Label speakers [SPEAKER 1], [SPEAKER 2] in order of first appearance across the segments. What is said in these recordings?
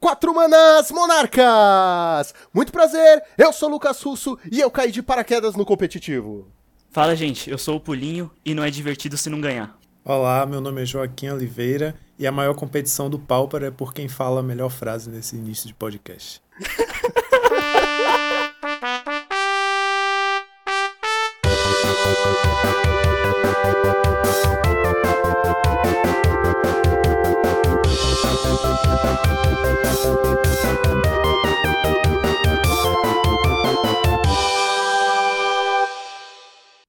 [SPEAKER 1] Quatro Manas Monarcas! Muito prazer, eu sou o Lucas Russo e eu caí de paraquedas no competitivo.
[SPEAKER 2] Fala, gente, eu sou o Pulinho e não é divertido se não ganhar.
[SPEAKER 3] Olá, meu nome é Joaquim Oliveira e a maior competição do Pauper é por quem fala a melhor frase nesse início de podcast.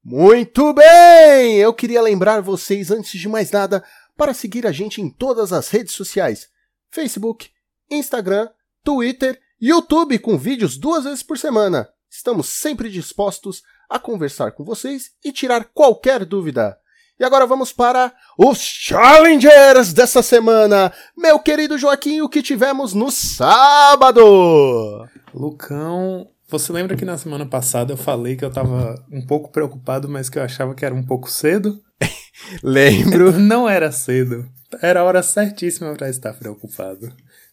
[SPEAKER 1] Muito bem! Eu queria lembrar vocês, antes de mais nada, para seguir a gente em todas as redes sociais: Facebook, Instagram, Twitter, YouTube, com vídeos duas vezes por semana. Estamos sempre dispostos a conversar com vocês e tirar qualquer dúvida. E agora vamos para os Challengers dessa semana. Meu querido Joaquim, o que tivemos no sábado?
[SPEAKER 3] Lucão, você lembra que na semana passada eu falei que eu tava um pouco preocupado, mas que eu achava que era um pouco cedo?
[SPEAKER 1] Lembro.
[SPEAKER 3] Não era cedo. Era a hora certíssima para estar preocupado.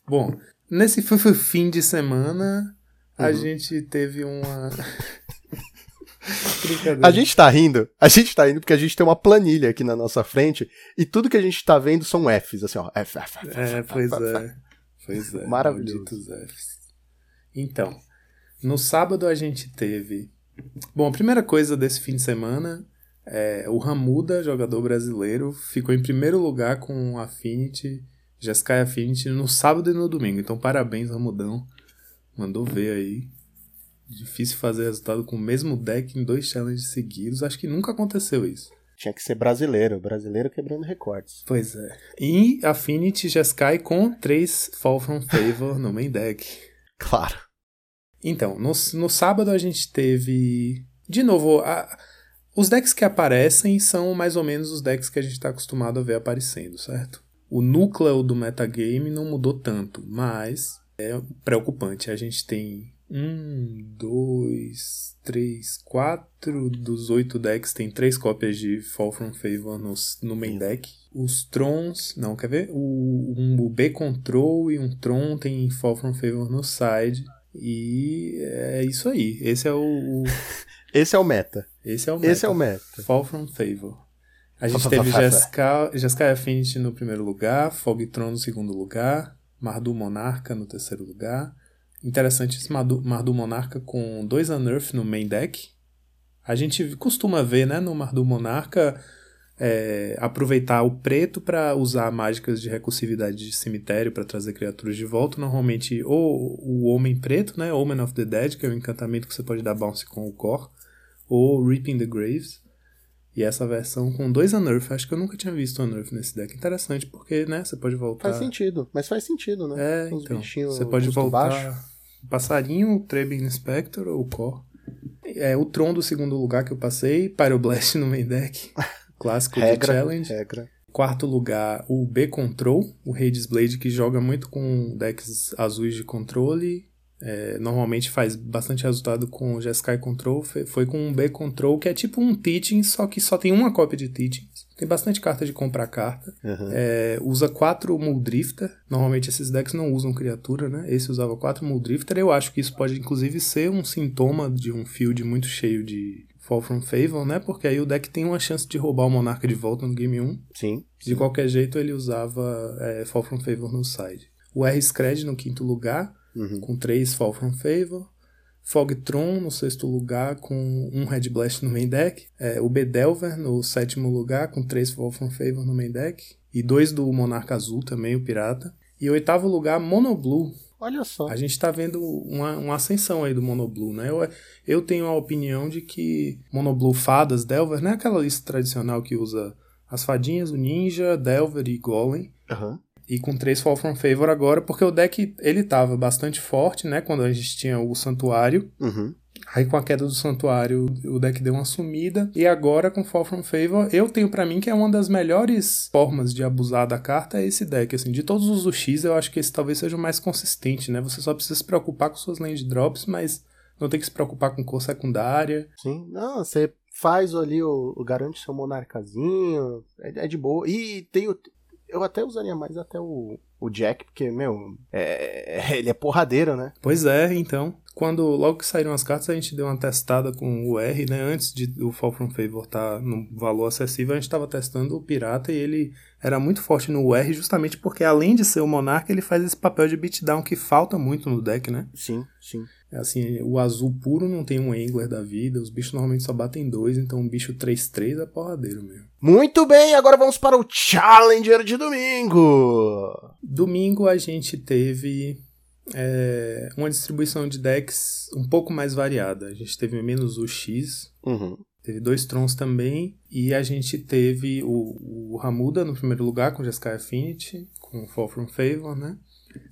[SPEAKER 3] Bom, nesse fim de semana, a
[SPEAKER 1] Uhum.
[SPEAKER 3] gente teve uma.
[SPEAKER 1] A gente tá rindo, a gente tá rindo porque a gente tem uma planilha aqui na nossa frente e tudo que a gente tá vendo são Fs, assim, ó. F, F, F,
[SPEAKER 3] É,
[SPEAKER 1] F,
[SPEAKER 3] pois
[SPEAKER 1] F, F.
[SPEAKER 3] é. Pois é.
[SPEAKER 1] Maravilhoso.
[SPEAKER 3] Fs. Então, no sábado a gente teve. Bom, a primeira coisa desse fim de semana é o Ramuda, jogador brasileiro, ficou em primeiro lugar com o Affinity, Jeskai Affinity, no sábado e no domingo. Então, parabéns, Ramudão. Mandou ver aí. Difícil fazer resultado com o mesmo deck em dois challenges seguidos. Acho que nunca aconteceu isso.
[SPEAKER 1] Tinha que ser brasileiro, brasileiro quebrando recordes.
[SPEAKER 3] Pois é. E Affinity Jeskai com três Fall from Favor no main deck.
[SPEAKER 1] Claro.
[SPEAKER 3] Então, no, no sábado a gente teve. De novo, a- os decks que aparecem são mais ou menos os decks que a gente está acostumado a ver aparecendo, certo? O núcleo do metagame não mudou tanto, mas é preocupante. A gente tem um, dois, três, quatro dos oito decks tem três cópias de Fall from Favor no, no main deck. Os Trons, não, quer ver? O, um, o B Control e um Tron tem Fall from Favor no side. E é isso aí. Esse é o. o-
[SPEAKER 1] Esse é o meta.
[SPEAKER 3] esse é o meta.
[SPEAKER 1] Esse é o meta.
[SPEAKER 3] Fall from Favor. A gente teve Jeskai Jeskai Affinity no primeiro lugar, Fogtron no segundo lugar, Mardu Monarca no terceiro lugar. Interessante esse Mardu, Monarca com dois Unearth no main deck. A gente costuma ver, né, no Mardu Monarca é, aproveitar o preto para usar mágicas de recursividade de cemitério para trazer criaturas de volta. Normalmente, ou o Homem Preto, né, Omen of the Dead, que é o encantamento que você pode dar bounce com o core, ou Reaping the Graves. E essa versão com dois Unearth, acho que eu nunca tinha visto Unearth nesse deck. Interessante, porque, né, você pode voltar...
[SPEAKER 1] Faz sentido, mas faz sentido, né?
[SPEAKER 3] É,
[SPEAKER 1] Os
[SPEAKER 3] então,
[SPEAKER 1] bichinhos
[SPEAKER 3] você pode voltar
[SPEAKER 1] baixo.
[SPEAKER 3] passarinho, o Trebin Inspector ou o Core. É, o Tron do segundo lugar que eu passei, Pyroblast no main deck, clássico
[SPEAKER 1] Regra,
[SPEAKER 3] de Challenge.
[SPEAKER 1] regra.
[SPEAKER 3] Quarto lugar, o B Control, o Hades Blade, que joga muito com decks azuis de controle. É, normalmente faz bastante resultado com o Jeskai Control. Foi com um B Control, que é tipo um Teaching, só que só tem uma cópia de Teachings. Tem bastante carta de comprar carta.
[SPEAKER 1] Uhum.
[SPEAKER 3] É, usa quatro Muldrifter. Normalmente esses decks não usam criatura, né? Esse usava quatro Muldrifter. Eu acho que isso pode inclusive ser um sintoma de um field muito cheio de Fall from Favor, né? Porque aí o deck tem uma chance de roubar o Monarca de volta no game 1.
[SPEAKER 1] Sim.
[SPEAKER 3] De qualquer jeito, ele usava é, Fall from Favor no side. O R-Scred no quinto lugar,
[SPEAKER 1] Uhum.
[SPEAKER 3] com 3 Fall from Favor. Fogtron no sexto lugar, com um Red Blast no main deck. É, o Bedelver no sétimo lugar, com 3 Fall from Favor no main deck. E dois do Monarca Azul também, o Pirata. E oitavo lugar, Mono Blue.
[SPEAKER 1] Olha só.
[SPEAKER 3] A gente tá vendo uma, uma ascensão aí do Monoblue, né? Eu, eu tenho a opinião de que Monoblue Fadas, Delver, não é aquela lista tradicional que usa as fadinhas, o Ninja, Delver e Golem.
[SPEAKER 1] Aham.
[SPEAKER 3] E com três Fall from Favor agora, porque o deck ele tava bastante forte, né? Quando a gente tinha o Santuário.
[SPEAKER 1] Uhum.
[SPEAKER 3] Aí com a queda do Santuário, o deck deu uma sumida. E agora com Fall from Favor, eu tenho pra mim que é uma das melhores formas de abusar da carta é esse deck. Assim, de todos os UX, eu acho que esse talvez seja o mais consistente, né? Você só precisa se preocupar com suas land drops, mas não tem que se preocupar com cor secundária.
[SPEAKER 1] Sim. Não, você faz ali o, o garante seu monarcazinho. É, é de boa. E tem o. Eu até usaria mais até o, o Jack, porque, meu, é, ele é porradeiro, né?
[SPEAKER 3] Pois é, então. Quando logo que saíram as cartas, a gente deu uma testada com o R, né? Antes de o Fall from Favor estar tá no valor acessível, a gente estava testando o Pirata e ele era muito forte no R, justamente porque além de ser o Monarca, ele faz esse papel de beatdown que falta muito no deck, né?
[SPEAKER 1] Sim, sim.
[SPEAKER 3] É assim, o azul puro não tem um Angler da vida, os bichos normalmente só batem dois, então um bicho 3-3 é porradeiro mesmo.
[SPEAKER 1] Muito bem, agora vamos para o Challenger de domingo.
[SPEAKER 3] Domingo a gente teve é, uma distribuição de decks um pouco mais variada. A gente teve menos o X,
[SPEAKER 1] uhum.
[SPEAKER 3] teve dois Trons também, e a gente teve o, o Ramuda no primeiro lugar com Jeskai Affinity, com Fall from Favor, né?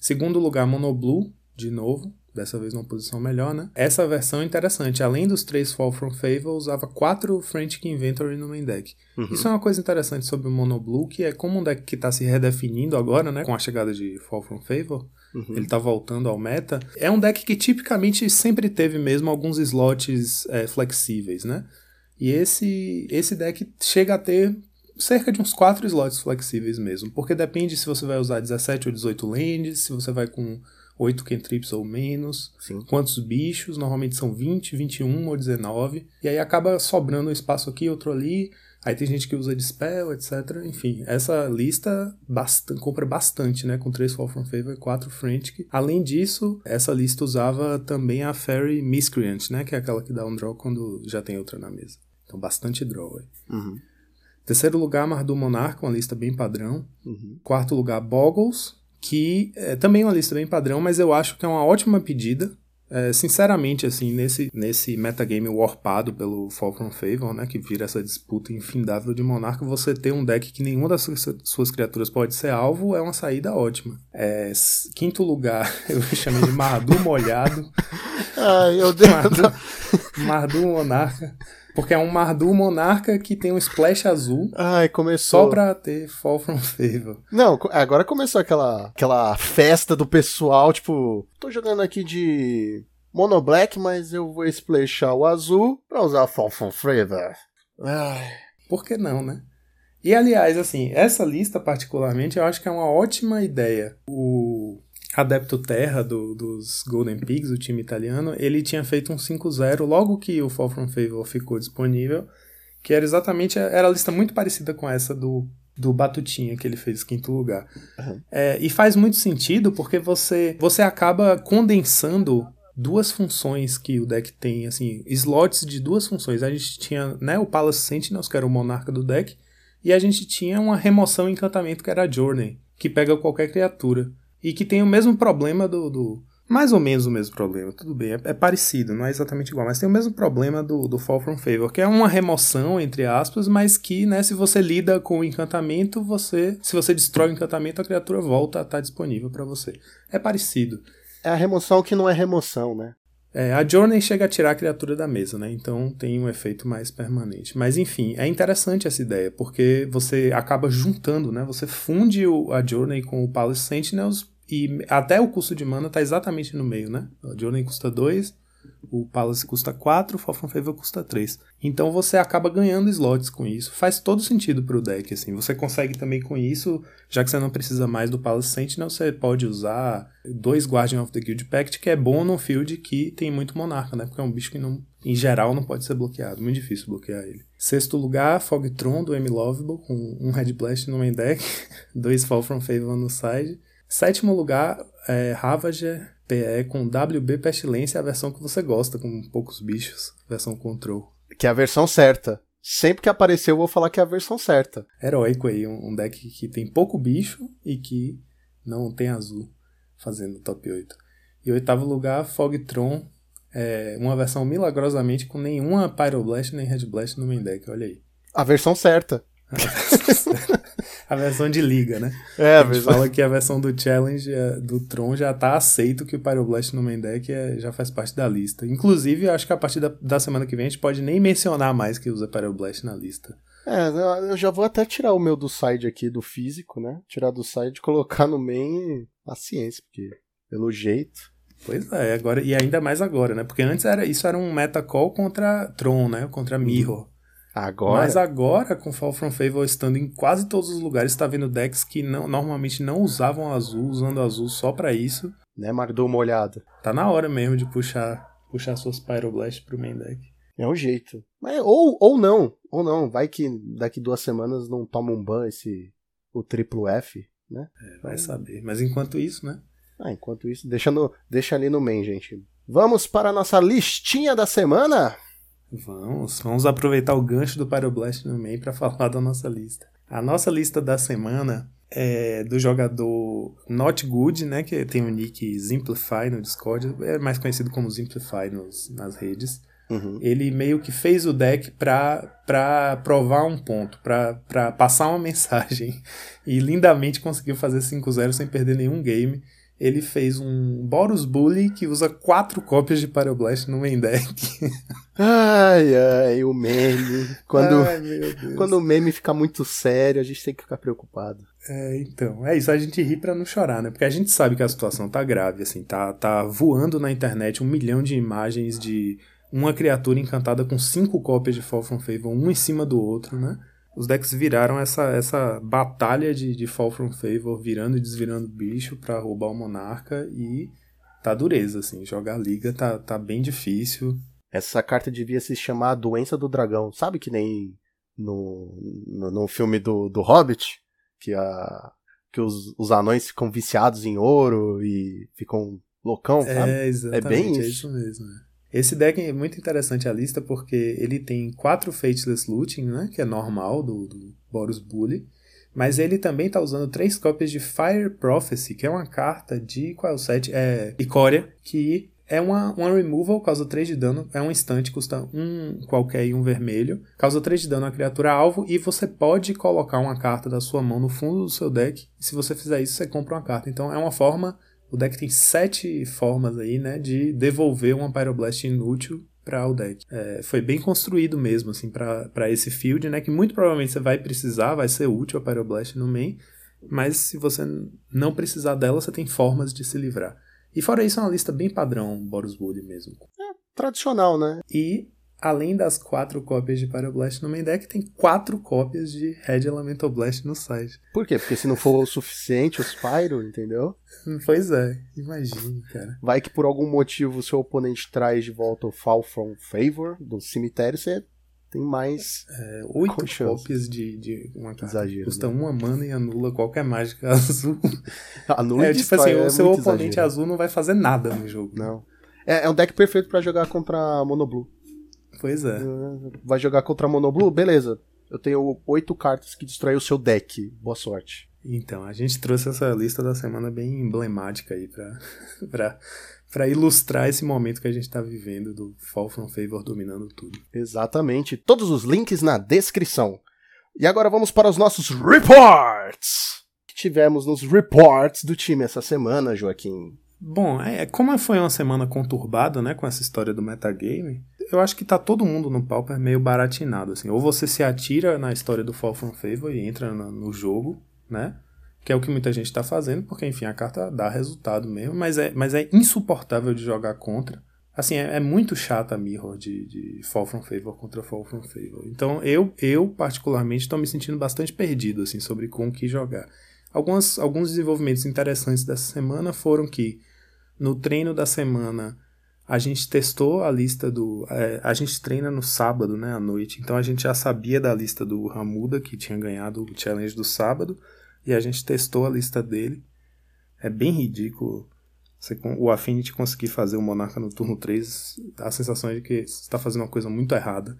[SPEAKER 3] Segundo lugar, Monoblue, de novo, dessa vez numa posição melhor, né? Essa versão é interessante. Além dos três Fall from Favor, usava quatro Frantic Inventory no main deck. Uhum. Isso é uma coisa interessante sobre o Mono Blue, que é como um deck que está se redefinindo agora, né? Com a chegada de Fall from Favor. Uhum. Ele está voltando ao meta. É um deck que tipicamente sempre teve mesmo alguns slots é, flexíveis, né? E esse, esse deck chega a ter cerca de uns 4 slots flexíveis mesmo, porque depende se você vai usar 17 ou 18 lands, se você vai com 8 cantrips ou menos,
[SPEAKER 1] Sim.
[SPEAKER 3] quantos bichos, normalmente são 20, 21 ou 19, e aí acaba sobrando um espaço aqui, outro ali, aí tem gente que usa Dispel, etc. Enfim, essa lista bastante, compra bastante, né, com 3 Fall From Favor e 4 Frantic. Além disso, essa lista usava também a Fairy Miscreant, né, que é aquela que dá um draw quando já tem outra na mesa. Então bastante draw aí.
[SPEAKER 1] Uhum.
[SPEAKER 3] Terceiro lugar, Mardu Monarca, uma lista bem padrão.
[SPEAKER 1] Uhum.
[SPEAKER 3] Quarto lugar, Boggles, que é também uma lista bem padrão, mas eu acho que é uma ótima pedida. É, sinceramente, assim, nesse, nesse metagame warpado pelo Fall from Favor, né, que vira essa disputa infindável de Monarca, você ter um deck que nenhuma das suas, suas criaturas pode ser alvo é uma saída ótima. É, quinto lugar, eu chamei de Mardu Molhado.
[SPEAKER 1] Ai, meu Deus.
[SPEAKER 3] Mardu, Mardu Monarca. Porque é um Mardu Monarca que tem um splash azul.
[SPEAKER 1] Ai, começou.
[SPEAKER 3] Só pra ter Fall from Favor.
[SPEAKER 1] Não, agora começou aquela, aquela festa do pessoal, tipo, tô jogando aqui de Mono Black, mas eu vou splashar o azul pra usar Fall from Favor. Ai.
[SPEAKER 3] Por que não, né? E aliás, assim, essa lista particularmente eu acho que é uma ótima ideia. O Adepto Terra do, dos Golden Pigs, o time italiano, ele tinha feito um 5-0 logo que o Fall From Favor ficou disponível, que era exatamente, era a lista muito parecida com essa do, do Batutinha que ele fez quinto lugar.
[SPEAKER 1] Uhum.
[SPEAKER 3] É, e faz muito sentido porque você, você acaba condensando duas funções que o deck tem, assim, slots de duas funções. A gente tinha né, o Palace Sentinels, que era o monarca do deck, e a gente tinha uma remoção encantamento, que era a Journey, que pega qualquer criatura e que tem o mesmo problema do, do mais ou menos o mesmo problema, tudo bem, é, é, parecido, não é exatamente igual, mas tem o mesmo problema do, do Fall from Favor, que é uma remoção, entre aspas, mas que, né, se você lida com o encantamento, você, se você destrói o encantamento, a criatura volta a estar disponível para você. É parecido.
[SPEAKER 1] É a remoção que não é remoção, né?
[SPEAKER 3] É, a Journey chega a tirar a criatura da mesa, né? Então tem um efeito mais permanente. Mas enfim, é interessante essa ideia, porque você acaba juntando, né? Você funde o, a Journey com o Palace Sentinels e até o custo de mana tá exatamente no meio, né? O Journey custa 2, o Palace custa 4, o from Favor custa 3. Então você acaba ganhando slots com isso. Faz todo sentido pro deck, assim. Você consegue também com isso, já que você não precisa mais do Palace Sentinel, você pode usar dois Guardian of the Guild Pact, que é bom no field que tem muito Monarca, né? Porque é um bicho que não, em geral não pode ser bloqueado. Muito difícil bloquear ele. Sexto lugar, Fogtron do M Lovable, com um Red Blast no main deck, dois Fall from Favor no side. Sétimo lugar, é Ravager PE com WB Pestilência, a versão que você gosta, com poucos bichos, versão Control.
[SPEAKER 1] Que é a versão certa. Sempre que aparecer eu vou falar que é a versão certa.
[SPEAKER 3] Heróico aí, um deck que tem pouco bicho e que não tem azul, fazendo top 8. E oitavo lugar, Fogtron, é uma versão milagrosamente com nenhuma Pyroblast nem Red Blast no main deck, olha aí.
[SPEAKER 1] A versão certa.
[SPEAKER 3] A versão de liga, né?
[SPEAKER 1] É,
[SPEAKER 3] a gente versão... fala que a versão do Challenge é, do Tron já tá aceito que o Pyroblast no main deck é, já faz parte da lista. Inclusive, acho que a partir da, da, semana que vem a gente pode nem mencionar mais que usa Pyroblast na lista.
[SPEAKER 1] É, eu já vou até tirar o meu do side aqui, do físico, né? Tirar do side, colocar no main paciência, porque pelo jeito.
[SPEAKER 3] Pois é, agora, e ainda mais agora, né? Porque antes era, isso era um meta call contra Tron, né? Contra Mirror.
[SPEAKER 1] Agora.
[SPEAKER 3] Mas agora, com Fall From Favor estando em quase todos os lugares, está vendo decks que não, normalmente não usavam azul, usando azul só para isso.
[SPEAKER 1] Né, Mardu molhado.
[SPEAKER 3] Tá na hora mesmo de puxar, puxar suas Pyroblast pro main deck.
[SPEAKER 1] É um jeito. Mas, ou, ou não, ou não. Vai que daqui duas semanas não toma um ban esse. o triplo F, né?
[SPEAKER 3] É, vai saber. Mas enquanto isso, né?
[SPEAKER 1] Ah, enquanto isso, deixa, no, deixa ali no main, gente. Vamos para a nossa listinha da semana?
[SPEAKER 3] Vamos, vamos aproveitar o gancho do Pyroblast no meio para falar da nossa lista. A nossa lista da semana é do jogador Not Good, né, que tem o nick Simplify no Discord, é mais conhecido como Simplify nos, nas redes.
[SPEAKER 1] Uhum.
[SPEAKER 3] Ele meio que fez o deck pra, pra provar um ponto, pra, pra passar uma mensagem. E lindamente conseguiu fazer 5-0 sem perder nenhum game ele fez um Boros Bully que usa quatro cópias de Pyroblast no main deck.
[SPEAKER 1] ai, ai, o meme. Quando,
[SPEAKER 3] Ai,
[SPEAKER 1] quando o meme fica muito sério, a gente tem que ficar preocupado.
[SPEAKER 3] É, então, é isso, a gente ri pra não chorar, né? Porque a gente sabe que a situação tá grave, assim, tá, tá voando na internet um milhão de imagens de uma criatura encantada com cinco cópias de Fall From Favor, um em cima do outro, né? Os decks viraram essa, essa batalha de, de Fall From Favor, virando e desvirando bicho pra roubar o Monarca e tá dureza, assim, jogar liga tá, tá bem difícil.
[SPEAKER 1] Essa carta devia se chamar Doença do Dragão. Sabe que nem no, no, no filme do, do Hobbit? Que, a, que os, os anões ficam viciados em ouro e ficam loucão, sabe?
[SPEAKER 3] É, exatamente,
[SPEAKER 1] É bem
[SPEAKER 3] é
[SPEAKER 1] isso.
[SPEAKER 3] isso mesmo. né? Esse deck é muito interessante a lista porque ele tem quatro Fateless Looting, né, que é normal do, do Boros Bully, mas ele também tá usando três cópias de Fire Prophecy, que é uma carta de qual é o set? É Icória, que é uma, uma removal, causa 3 de dano, é um instante, custa um qualquer e um vermelho, causa 3 de dano à criatura alvo, e você pode colocar uma carta da sua mão no fundo do seu deck, se você fizer isso, você compra uma carta. Então é uma forma o deck tem sete formas aí, né, de devolver uma Pyroblast inútil para o deck. É, foi bem construído mesmo, assim, para esse field, né, que muito provavelmente você vai precisar, vai ser útil a Pyroblast no main, mas se você não precisar dela, você tem formas de se livrar. E fora isso, é uma lista bem padrão Boros Bully mesmo.
[SPEAKER 1] Tradicional, né?
[SPEAKER 3] E além das quatro cópias de Pyroblast no main deck, tem quatro cópias de Red Elemental Blast no site.
[SPEAKER 1] Por quê? Porque se não for o suficiente os Pyro, entendeu?
[SPEAKER 3] Pois é, imagine, cara.
[SPEAKER 1] Vai que por algum motivo o seu oponente traz de volta o Fall From Favor do cemitério, você tem mais.
[SPEAKER 3] É, oito cópias de, de uma carta.
[SPEAKER 1] Exagero,
[SPEAKER 3] Custa
[SPEAKER 1] né?
[SPEAKER 3] uma mana e anula qualquer mágica azul.
[SPEAKER 1] Anula
[SPEAKER 3] é tipo assim,
[SPEAKER 1] é
[SPEAKER 3] o seu oponente
[SPEAKER 1] exagero.
[SPEAKER 3] azul não vai fazer nada no jogo.
[SPEAKER 1] Não. É, é um deck perfeito pra jogar contra Monoblue.
[SPEAKER 3] Pois é.
[SPEAKER 1] Vai jogar contra Monoblue? Beleza. Eu tenho oito cartas que destroem o seu deck. Boa sorte.
[SPEAKER 3] Então, a gente trouxe essa lista da semana bem emblemática aí pra, pra, pra ilustrar esse momento que a gente tá vivendo do Fall From Favor dominando tudo.
[SPEAKER 1] Exatamente. Todos os links na descrição. E agora vamos para os nossos reports. Que tivemos nos reports do time essa semana, Joaquim.
[SPEAKER 3] Bom, é, como foi uma semana conturbada, né, com essa história do metagame, eu acho que tá todo mundo no Pauper meio baratinado, assim. Ou você se atira na história do Fall From Favor e entra na- no jogo, né, que é o que muita gente tá fazendo, porque, enfim, a carta dá resultado mesmo, mas é, mas é insuportável de jogar contra. Assim, é, é muito chata a Mirror de, de Fall From Favor contra Fall From Favor. Então, eu, eu particularmente, estou me sentindo bastante perdido, assim, sobre com o que jogar. Algumas, alguns desenvolvimentos interessantes dessa semana foram que no treino da semana a gente testou a lista do. é, a gente treina no sábado, né, à noite. Então a gente já sabia da lista do Ramuda, que tinha ganhado o challenge do sábado, e a gente testou a lista dele. É bem ridículo. Você, o Affinity conseguir fazer o Monarca no turno 3, dá a sensação de que você está fazendo uma coisa muito errada.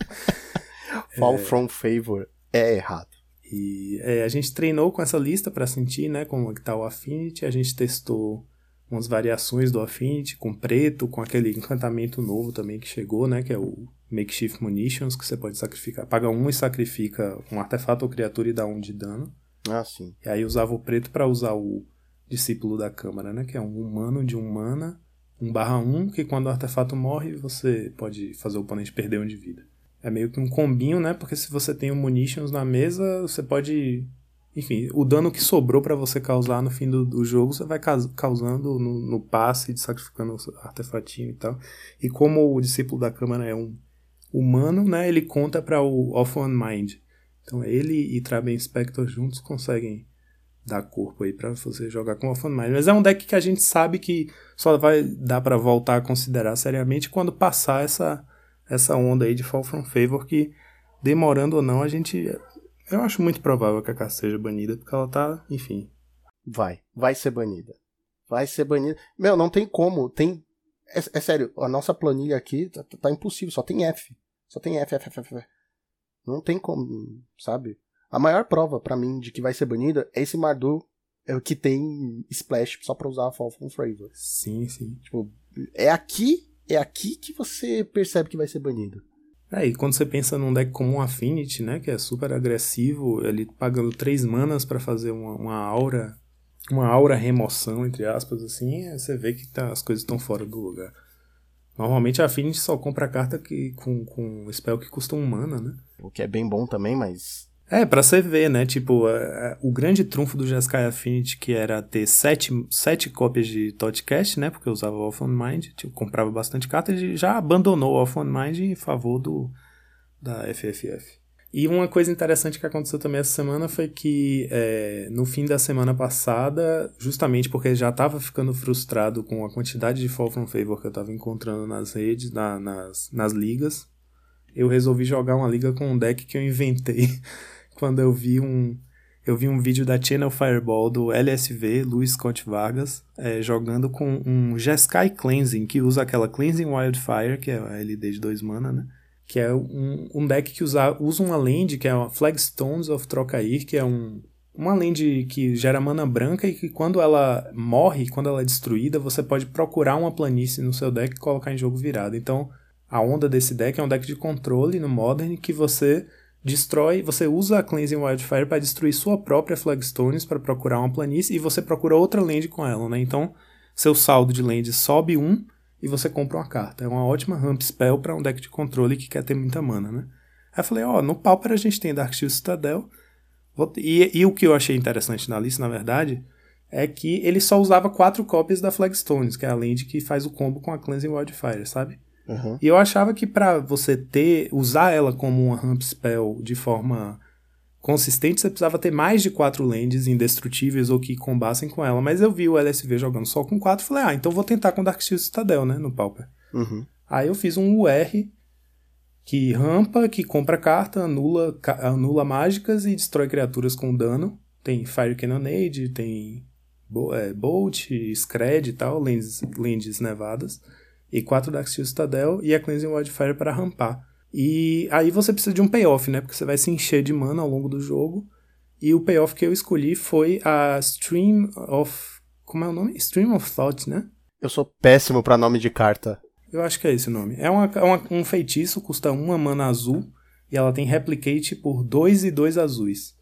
[SPEAKER 1] Fall From Favor é errado.
[SPEAKER 3] E é, a gente treinou com essa lista para sentir né, como é que tá o Affinity. A gente testou umas variações do Affinity com preto, com aquele encantamento novo também que chegou, né? Que é o Makeshift Munitions, que você pode sacrificar. Paga um e sacrifica um artefato ou criatura e dá um de dano.
[SPEAKER 1] Ah, sim.
[SPEAKER 3] E aí usava o preto para usar o Discípulo da Câmara, né? Que é um humano de um mana, 1 barra 1, que quando o artefato morre, você pode fazer o oponente perder um de vida. É meio que um combinho, né? Porque se você tem o Munitions na mesa, você pode... Enfim, o dano que sobrou para você causar no fim do, do jogo, você vai caus- causando no, no passe, sacrificando artefatinho e tal. E como o Discípulo da Câmara é um, humano, né, ele conta para o Off One Mind. Então ele e Traben Spector juntos conseguem dar corpo aí para você jogar com Off One Mind. Mas é um deck que a gente sabe que só vai dar para voltar a considerar seriamente quando passar essa essa onda aí de Fall from Favor que demorando ou não a gente eu acho muito provável que a carta seja banida porque ela tá, enfim.
[SPEAKER 1] Vai, vai ser banida. Vai ser banida. Meu, não tem como. Tem é, é, sério, a nossa planilha aqui tá, tá, impossível, só tem F. Só tem F, F, F, F. Não tem como, sabe? A maior prova para mim de que vai ser banida é esse Mardu é, que tem Splash só pra usar a Fall from Favor.
[SPEAKER 3] Sim, sim.
[SPEAKER 1] Tipo, é aqui, é aqui que você percebe que vai ser banido.
[SPEAKER 3] É, e quando você pensa num deck como um Affinity, né, que é super agressivo, ele pagando 3 manas para fazer uma, uma aura uma aura remoção, entre aspas, assim, é, você vê que tá, as coisas estão fora do lugar. Normalmente a Affinity só compra carta que, com, com spell que custa um mana, né?
[SPEAKER 1] O que é bem bom também, mas.
[SPEAKER 3] É, pra você ver, né? Tipo, a, a, o grande trunfo do Jeskai Affinity, que era ter sete, sete cópias de Totcast, né? Porque eu usava o Off on Mind, tipo, comprava bastante carta, ele já abandonou o Off on Mind em favor do da FFF. E uma coisa interessante que aconteceu também essa semana foi que é, no fim da semana passada, justamente porque já estava ficando frustrado com a quantidade de Fall from Favor que eu estava encontrando nas redes, na, nas, nas ligas, eu resolvi jogar uma liga com um deck que eu inventei quando eu vi um, eu vi um vídeo da Channel Fireball do LSV, Luiz Scott Vargas, é, jogando com um Jeskai Cleansing, que usa aquela Cleansing Wildfire, que é a LD de 2 mana, né? que é um, um deck que usa, usa uma land, que é a Flagstones of Trocair, que é um, uma land que gera mana branca e que quando ela morre, quando ela é destruída, você pode procurar uma planície no seu deck e colocar em jogo virado. Então, a onda desse deck é um deck de controle no Modern que você destrói, você usa a Cleansing Wildfire para destruir sua própria Flagstones para procurar uma planície e você procura outra land com ela, né? Então, seu saldo de land sobe um e você compra uma carta. É uma ótima ramp spell para um deck de controle que quer ter muita mana, né? Aí eu falei, ó, oh, no Pauper a gente tem Dark Shield Citadel. E, e, o que eu achei interessante na lista, na verdade, é que ele só usava quatro cópias da Flagstones, que é a land que faz o combo com a Cleansing Wildfire, sabe? Uhum. E eu achava que para você ter, usar ela como uma ramp spell de forma consistente, você precisava ter mais de quatro lands indestrutíveis ou que combassem com ela. Mas eu vi o LSV jogando só com quatro e falei, ah, então vou tentar com Darksteel Citadel, né, no Pauper.
[SPEAKER 1] Uhum.
[SPEAKER 3] Aí eu fiz um UR que rampa, que compra carta, anula, anula mágicas e destrói criaturas com dano. Tem Fire Cannonade, tem é, Bolt, Scred e tal, lands, lands nevadas. E quatro Darksteel Citadel e a Cleansing Wildfire para rampar. E aí você precisa de um payoff, né? Porque você vai se encher de mana ao longo do jogo. E o payoff que eu escolhi foi a Stream of. Como é o nome? Stream of Thought, né?
[SPEAKER 1] Eu sou péssimo para nome de carta.
[SPEAKER 3] Eu acho que é esse o nome. É uma, é uma, um feitiço, custa uma mana azul. E ela tem replicate por 2 e 2 azuis.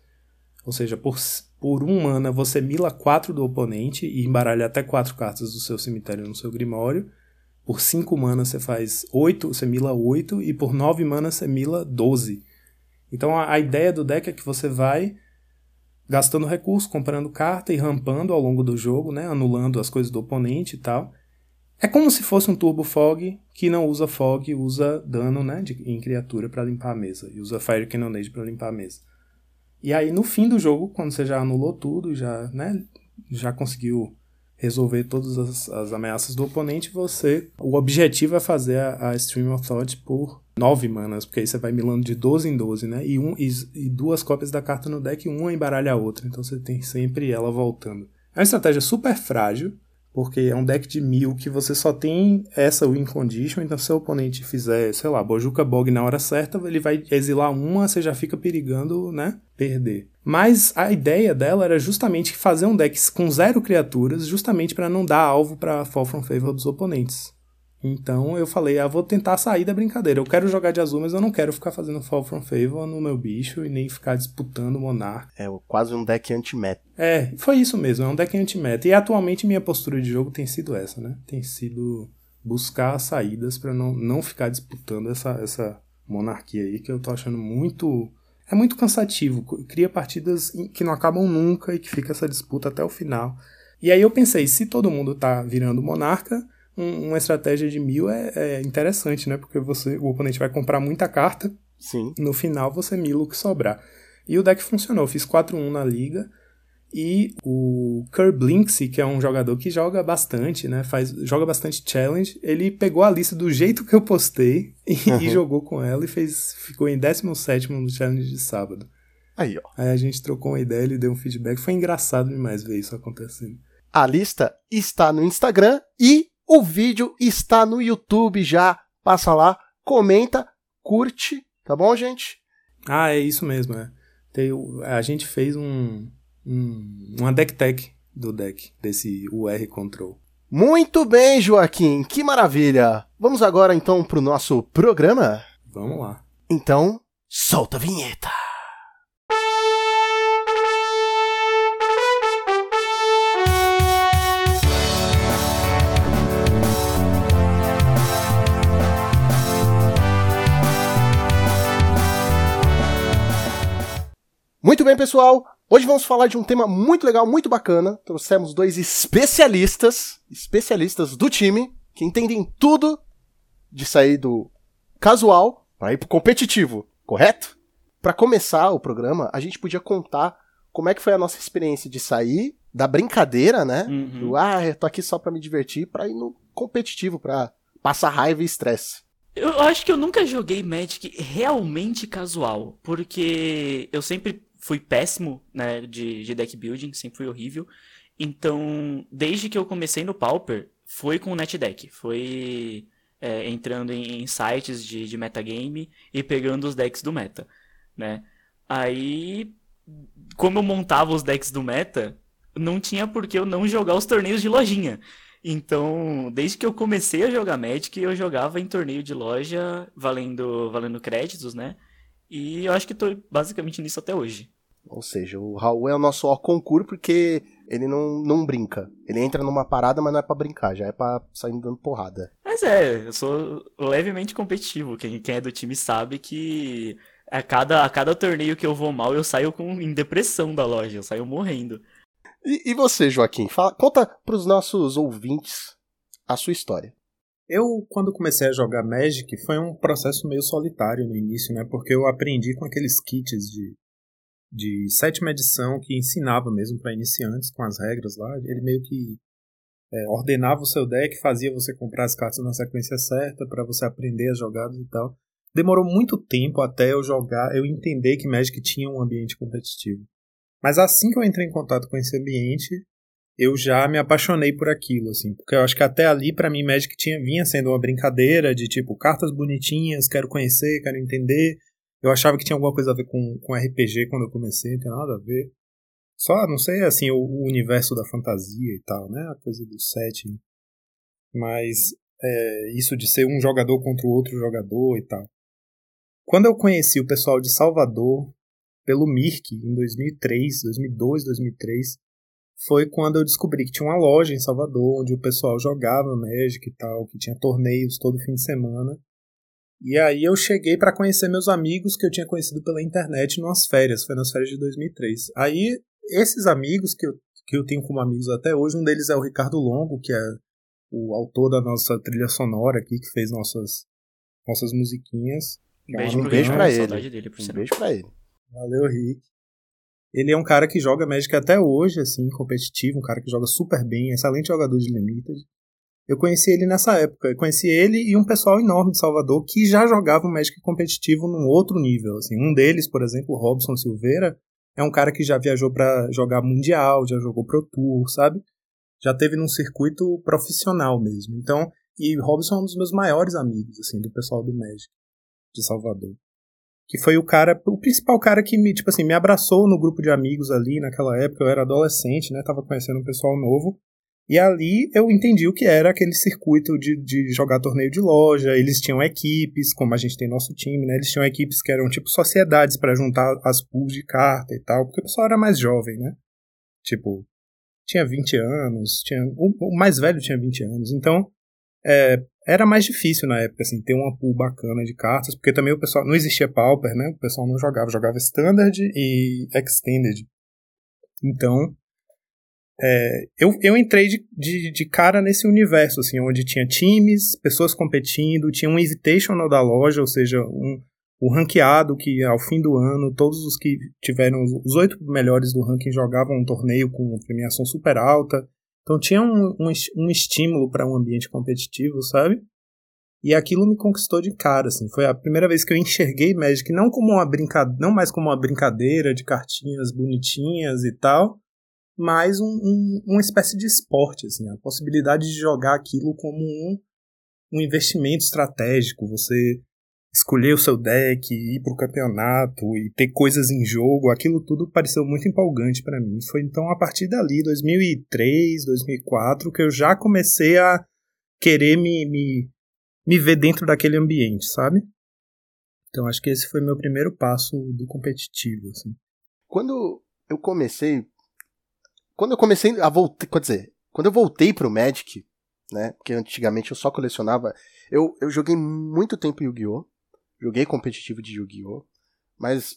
[SPEAKER 3] Ou seja, por, por um mana você mila 4 do oponente e embaralha até 4 cartas do seu cemitério no seu grimório. Por 5 mana você faz 8, você mila 8, e por 9 mana você mila 12. Então a, a, ideia do deck é que você vai gastando recursos, comprando carta e rampando ao longo do jogo, né? Anulando as coisas do oponente e tal. É como se fosse um Turbo Fog que não usa Fog, usa dano né, de, em criatura para limpar a mesa. E usa Fire Cannonade para limpar a mesa. E aí no fim do jogo, quando você já anulou tudo, já, né, já conseguiu resolver todas as, as, ameaças do oponente, você. O objetivo é fazer a, a Stream of Thought por 9 manas, porque aí você vai milando de 12 em 12, né? E, um, e, e duas cópias da carta no deck, uma embaralha a outra. Então você tem sempre ela voltando. É uma estratégia super frágil, porque é um deck de mil que você só tem essa win condition, então se o oponente fizer, sei lá, Bojuka Bog na hora certa, ele vai exilar uma, você já fica perigando, né, perder. Mas a ideia dela era justamente fazer um deck com zero criaturas, justamente para não dar alvo para Fall from Favor dos oponentes. Então eu falei, ah, vou tentar sair da brincadeira. Eu quero jogar de azul, mas eu não quero ficar fazendo Fall from Favor no meu bicho e nem ficar disputando o Monarch.
[SPEAKER 1] É quase um deck anti-meta.
[SPEAKER 3] É, foi isso mesmo, é um deck anti-meta. E atualmente minha postura de jogo tem sido essa, né? Tem sido buscar saídas para não, não ficar disputando essa, essa monarquia aí que eu tô achando muito. É muito cansativo. Cria partidas que não acabam nunca e que fica essa disputa até o final. E aí eu pensei, se todo mundo tá virando monarca um, uma estratégia de mil é, é, interessante, né? Porque você, o oponente vai comprar muita carta.
[SPEAKER 1] Sim.
[SPEAKER 3] No final você mila o que sobrar. E o deck funcionou. Eu fiz 4-1 na liga. E o Kerblinksy, que é um jogador que joga bastante, né? Faz, joga bastante challenge. Ele pegou a lista do jeito que eu postei e, uhum. e jogou com ela e fez, ficou em 17 no challenge de sábado.
[SPEAKER 1] Aí, ó.
[SPEAKER 3] Aí a gente trocou uma ideia, ele deu um feedback. Foi engraçado demais ver isso acontecendo.
[SPEAKER 1] A lista está no Instagram e o vídeo está no YouTube já. Passa lá, comenta, curte, tá bom, gente?
[SPEAKER 3] Ah, é isso mesmo, é. Tem, a gente fez um, um, uma deck tech do deck, desse UR Control.
[SPEAKER 1] Muito bem, Joaquim, que maravilha! Vamos agora então para o nosso programa?
[SPEAKER 3] Vamos lá.
[SPEAKER 1] Então, solta a vinheta! Muito bem, pessoal. Hoje vamos falar de um tema muito legal, muito bacana. Trouxemos dois especialistas, especialistas do time, que entendem tudo de sair do casual para ir pro competitivo, correto? Para começar o programa, a gente podia contar como é que foi a nossa experiência de sair da brincadeira, né? Uhum. Do ah, eu tô aqui só para me divertir, para ir no competitivo, para passar raiva e estresse.
[SPEAKER 2] Eu acho que eu nunca joguei Magic realmente casual, porque eu sempre fui péssimo, né, de, de deck building, sempre fui horrível. Então, desde que eu comecei no Pauper, foi com o NetDeck. Foi é, entrando em, em, sites de, de metagame e pegando os decks do meta, né? Aí, como eu montava os decks do meta, não tinha por que eu não jogar os torneios de lojinha. Então, desde que eu comecei a jogar Magic, eu jogava em torneio de loja, valendo, valendo créditos, né? E eu acho que tô basicamente nisso até hoje.
[SPEAKER 1] Ou seja, o Raul é o nosso ó concurso porque ele não, não brinca. Ele entra numa parada, mas não é para brincar, já é para sair dando porrada.
[SPEAKER 2] Mas é, eu sou levemente competitivo. Quem, quem é do time sabe que a cada, a cada torneio que eu vou mal, eu saio com, em depressão da loja, eu saio morrendo.
[SPEAKER 1] E, e você, Joaquim? Fala, conta pros nossos ouvintes a sua história.
[SPEAKER 3] Eu, quando comecei a jogar Magic, foi um processo meio solitário no início, né? Porque eu aprendi com aqueles kits de de sétima edição que ensinava mesmo para iniciantes com as regras lá. Ele meio que é, ordenava o seu deck, fazia você comprar as cartas na sequência certa para você aprender as jogadas e tal. Demorou muito tempo até eu jogar, eu entender que Magic tinha um ambiente competitivo. Mas assim que eu entrei em contato com esse ambiente, eu já me apaixonei por aquilo, assim, porque eu acho que até ali para mim Magic tinha vinha sendo uma brincadeira de tipo cartas bonitinhas, quero conhecer, quero entender, eu achava que tinha alguma coisa a ver com, com RPG quando eu comecei, não tem nada a ver. Só, não sei, assim, o, o universo da fantasia e tal, né? A coisa do setting. Mas é, isso de ser um jogador contra o outro jogador e tal. Quando eu conheci o pessoal de Salvador pelo Mirk em 2003, 2002, 2003, foi quando eu descobri que tinha uma loja em Salvador onde o pessoal jogava Magic e tal, que tinha torneios todo fim de semana. E aí eu cheguei para conhecer meus amigos que eu tinha conhecido pela internet nas férias, foi nas férias de 2003. Aí esses amigos que eu, que eu tenho como amigos até hoje, um deles é o Ricardo Longo, que é o autor da nossa trilha sonora aqui, que fez nossas, nossas musiquinhas.
[SPEAKER 1] Beijo um beijo pra ele. Dele, um beijo pra ele.
[SPEAKER 3] Valeu, Rick. Ele é um cara que joga Magic até hoje, assim, competitivo, um cara que joga super bem, excelente jogador de Limited. Eu conheci ele nessa época. Eu conheci ele e um pessoal enorme de Salvador que já jogava o Magic competitivo num outro nível. Assim, um deles, por exemplo, o Robson Silveira, é um cara que já viajou para jogar Mundial, já jogou Pro Tour, sabe? Já teve num circuito profissional mesmo. Então, e Robson é um dos meus maiores amigos, assim, do pessoal do Magic de Salvador. Que foi o cara, o principal cara que me, tipo assim, me abraçou no grupo de amigos ali naquela época. Eu era adolescente, né? Tava conhecendo um pessoal novo. E ali eu entendi o que era aquele circuito de, de jogar torneio de loja. Eles tinham equipes, como a gente tem nosso time, né? Eles tinham equipes que eram tipo sociedades para juntar as pools de carta e tal, porque o pessoal era mais jovem, né? Tipo, tinha 20 anos, tinha o, mais velho tinha 20 anos. Então, é, era mais difícil na época, assim, ter uma pool bacana de cartas, porque também o pessoal. Não existia Pauper, né? O pessoal não jogava, jogava Standard e Extended. Então, é, eu, eu entrei de, de, de, cara nesse universo, assim, onde tinha times, pessoas competindo, tinha um invitational da loja, ou seja, um, o ranqueado que ao fim do ano, todos os que tiveram os oito melhores do ranking jogavam um torneio com premiação super alta. Então tinha um, um, um estímulo para um ambiente competitivo, sabe? E aquilo me conquistou de cara, assim. Foi a primeira vez que eu enxerguei Magic não como uma brincadeira, não mais como uma brincadeira de cartinhas bonitinhas e tal, mas um, um, uma espécie de esporte, assim, a possibilidade de jogar aquilo como um, um investimento estratégico, você escolher o seu deck, ir para o campeonato e ter coisas em jogo, aquilo tudo pareceu muito empolgante para mim. Foi então a partir dali, 2003, 2004, que eu já comecei a querer me, me, me ver dentro daquele ambiente, sabe? Então acho que esse foi meu primeiro passo do competitivo, assim.
[SPEAKER 1] Quando eu comecei quando eu comecei a voltar, quer dizer, quando eu voltei pro Magic, né, porque antigamente eu só colecionava, eu, eu joguei muito tempo Yu-Gi-Oh! Joguei competitivo de Yu-Gi-Oh! Mas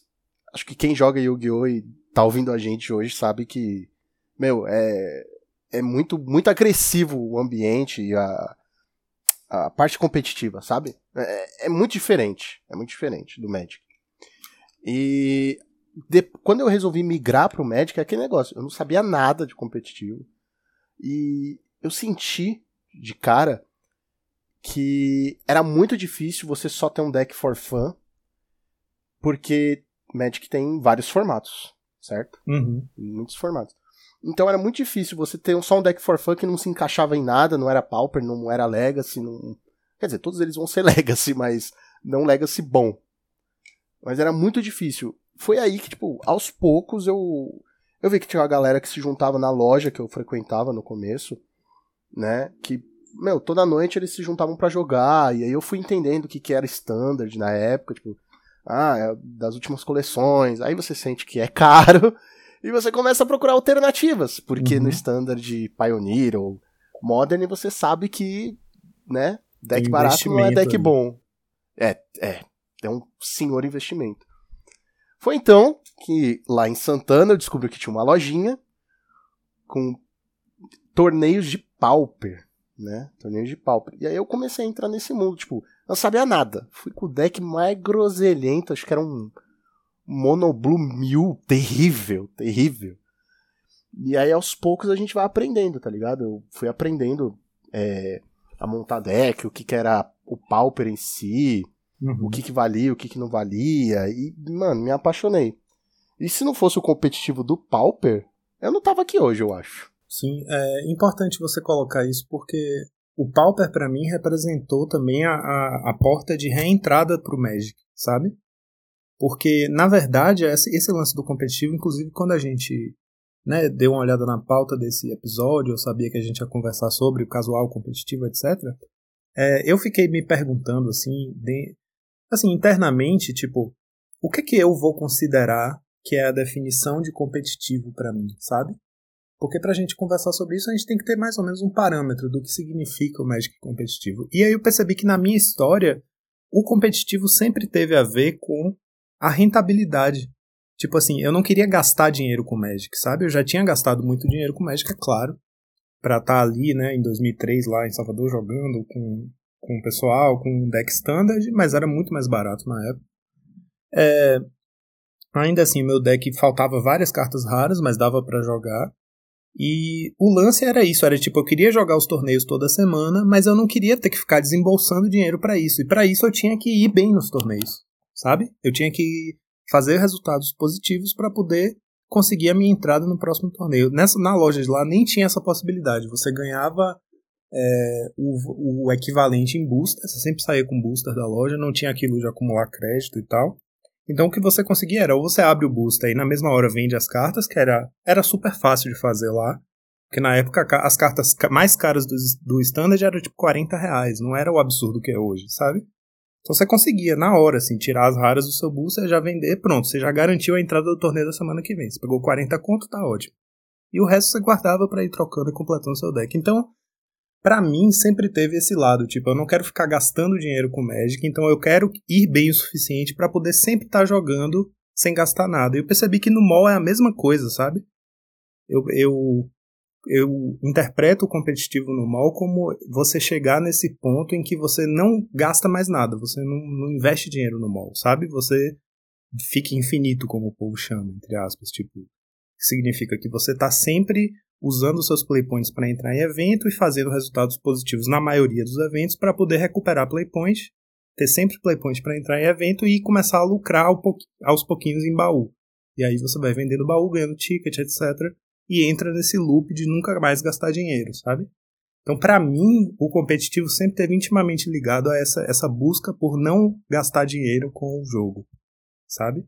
[SPEAKER 1] acho que quem joga Yu-Gi-Oh! e tá ouvindo a gente hoje sabe que, meu, é, é muito, muito agressivo o ambiente e a, a parte competitiva, sabe? É, é muito diferente. É muito diferente do Magic. E de, quando eu resolvi migrar pro Magic, é aquele negócio. Eu não sabia nada de competitivo. E eu senti de cara que era muito difícil você só ter um deck for fun. Porque Magic tem vários formatos, certo?
[SPEAKER 3] Uhum.
[SPEAKER 1] Muitos formatos. Então era muito difícil você ter só um deck for fun que não se encaixava em nada, não era Pauper, não era Legacy, não... Quer dizer, todos eles vão ser Legacy, mas não Legacy bom. Mas era muito difícil foi aí que, tipo, aos poucos eu. Eu vi que tinha uma galera que se juntava na loja que eu frequentava no começo, né? Que, meu, toda noite eles se juntavam para jogar, e aí eu fui entendendo o que, que era standard na época, tipo, ah, é das últimas coleções, aí você sente que é caro, e você começa a procurar alternativas, porque uhum. no standard de Pioneer ou Modern você sabe que, né, deck barato não é deck bom. É, é, é um senhor investimento. Foi então que lá em Santana eu descobri que tinha uma lojinha com torneios de pauper, né? Torneios de pauper. E aí eu comecei a entrar nesse mundo, tipo, não sabia nada. Fui com o deck mais groselhento, acho que era um Monoblue Mil, terrível, terrível. E aí aos poucos a gente vai aprendendo, tá ligado? Eu fui aprendendo é, a montar deck, o que, que era o pauper em si, Uhum. O que, que valia, o que, que não valia. E, mano, me apaixonei. E se não fosse o competitivo do Pauper, eu não tava aqui hoje, eu acho.
[SPEAKER 3] Sim, é importante você colocar isso porque o Pauper para mim representou também a, a, a, porta de reentrada pro Magic, sabe? Porque, na verdade, esse, esse lance do competitivo, inclusive quando a gente né, deu uma olhada na pauta desse episódio, eu sabia que a gente ia conversar sobre o casual competitivo, etc. É, eu fiquei me perguntando assim, de, assim, internamente, tipo, o que que eu vou considerar que é a definição de competitivo para mim, sabe? Porque pra gente conversar sobre isso, a gente tem que ter mais ou menos um parâmetro do que significa o Magic competitivo. E aí eu percebi que na minha história, o competitivo sempre teve a ver com a rentabilidade. Tipo assim, eu não queria gastar dinheiro com Magic, sabe? Eu já tinha gastado muito dinheiro com Magic, é claro, para estar tá ali, né, em 2003 lá em Salvador jogando com com o pessoal, com um deck standard, mas era muito mais barato na época. É, ainda assim, meu deck faltava várias cartas raras, mas dava para jogar. E o lance era isso, era tipo, eu queria jogar os torneios toda semana, mas eu não queria ter que ficar desembolsando dinheiro para isso. E para isso eu tinha que ir bem nos torneios, sabe? Eu tinha que fazer resultados positivos para poder conseguir a minha entrada no próximo torneio. Nessa na loja de lá nem tinha essa possibilidade. Você ganhava é, o, o equivalente em booster, você sempre saía com booster da loja, não tinha aquilo de acumular crédito e tal. Então o que você conseguia era, ou você abre o booster e na mesma hora vende as cartas, que era, era super fácil de fazer lá, porque na época as cartas mais caras do, do standard eram tipo 40 reais, não era o absurdo que é hoje, sabe? Então você conseguia, na hora, assim, tirar as raras do seu booster, já vender, pronto, você já garantiu a entrada do torneio da semana que vem. Você pegou 40 conto, tá ótimo. E o resto você guardava para ir trocando e completando seu deck. Então, para mim sempre teve esse lado, tipo, eu não quero ficar gastando dinheiro com Magic, então eu quero ir bem o suficiente para poder sempre estar tá jogando sem gastar nada. Eu percebi que no mall é a mesma coisa, sabe? Eu, eu eu interpreto o competitivo no mall como você chegar nesse ponto em que você não gasta mais nada, você não, não investe dinheiro no mall, sabe? Você fica infinito, como o povo chama, entre aspas, tipo, significa que você está sempre usando seus playpoints para entrar em evento e fazendo resultados positivos na maioria dos eventos para poder recuperar playpoint, ter sempre playpoint para entrar em evento e começar a lucrar aos pouquinhos em baú. E aí você vai vendendo baú, ganhando ticket, etc. E entra nesse loop de nunca mais gastar dinheiro, sabe? Então, para mim, o competitivo sempre teve intimamente ligado a essa, essa busca por não gastar dinheiro com o jogo, sabe?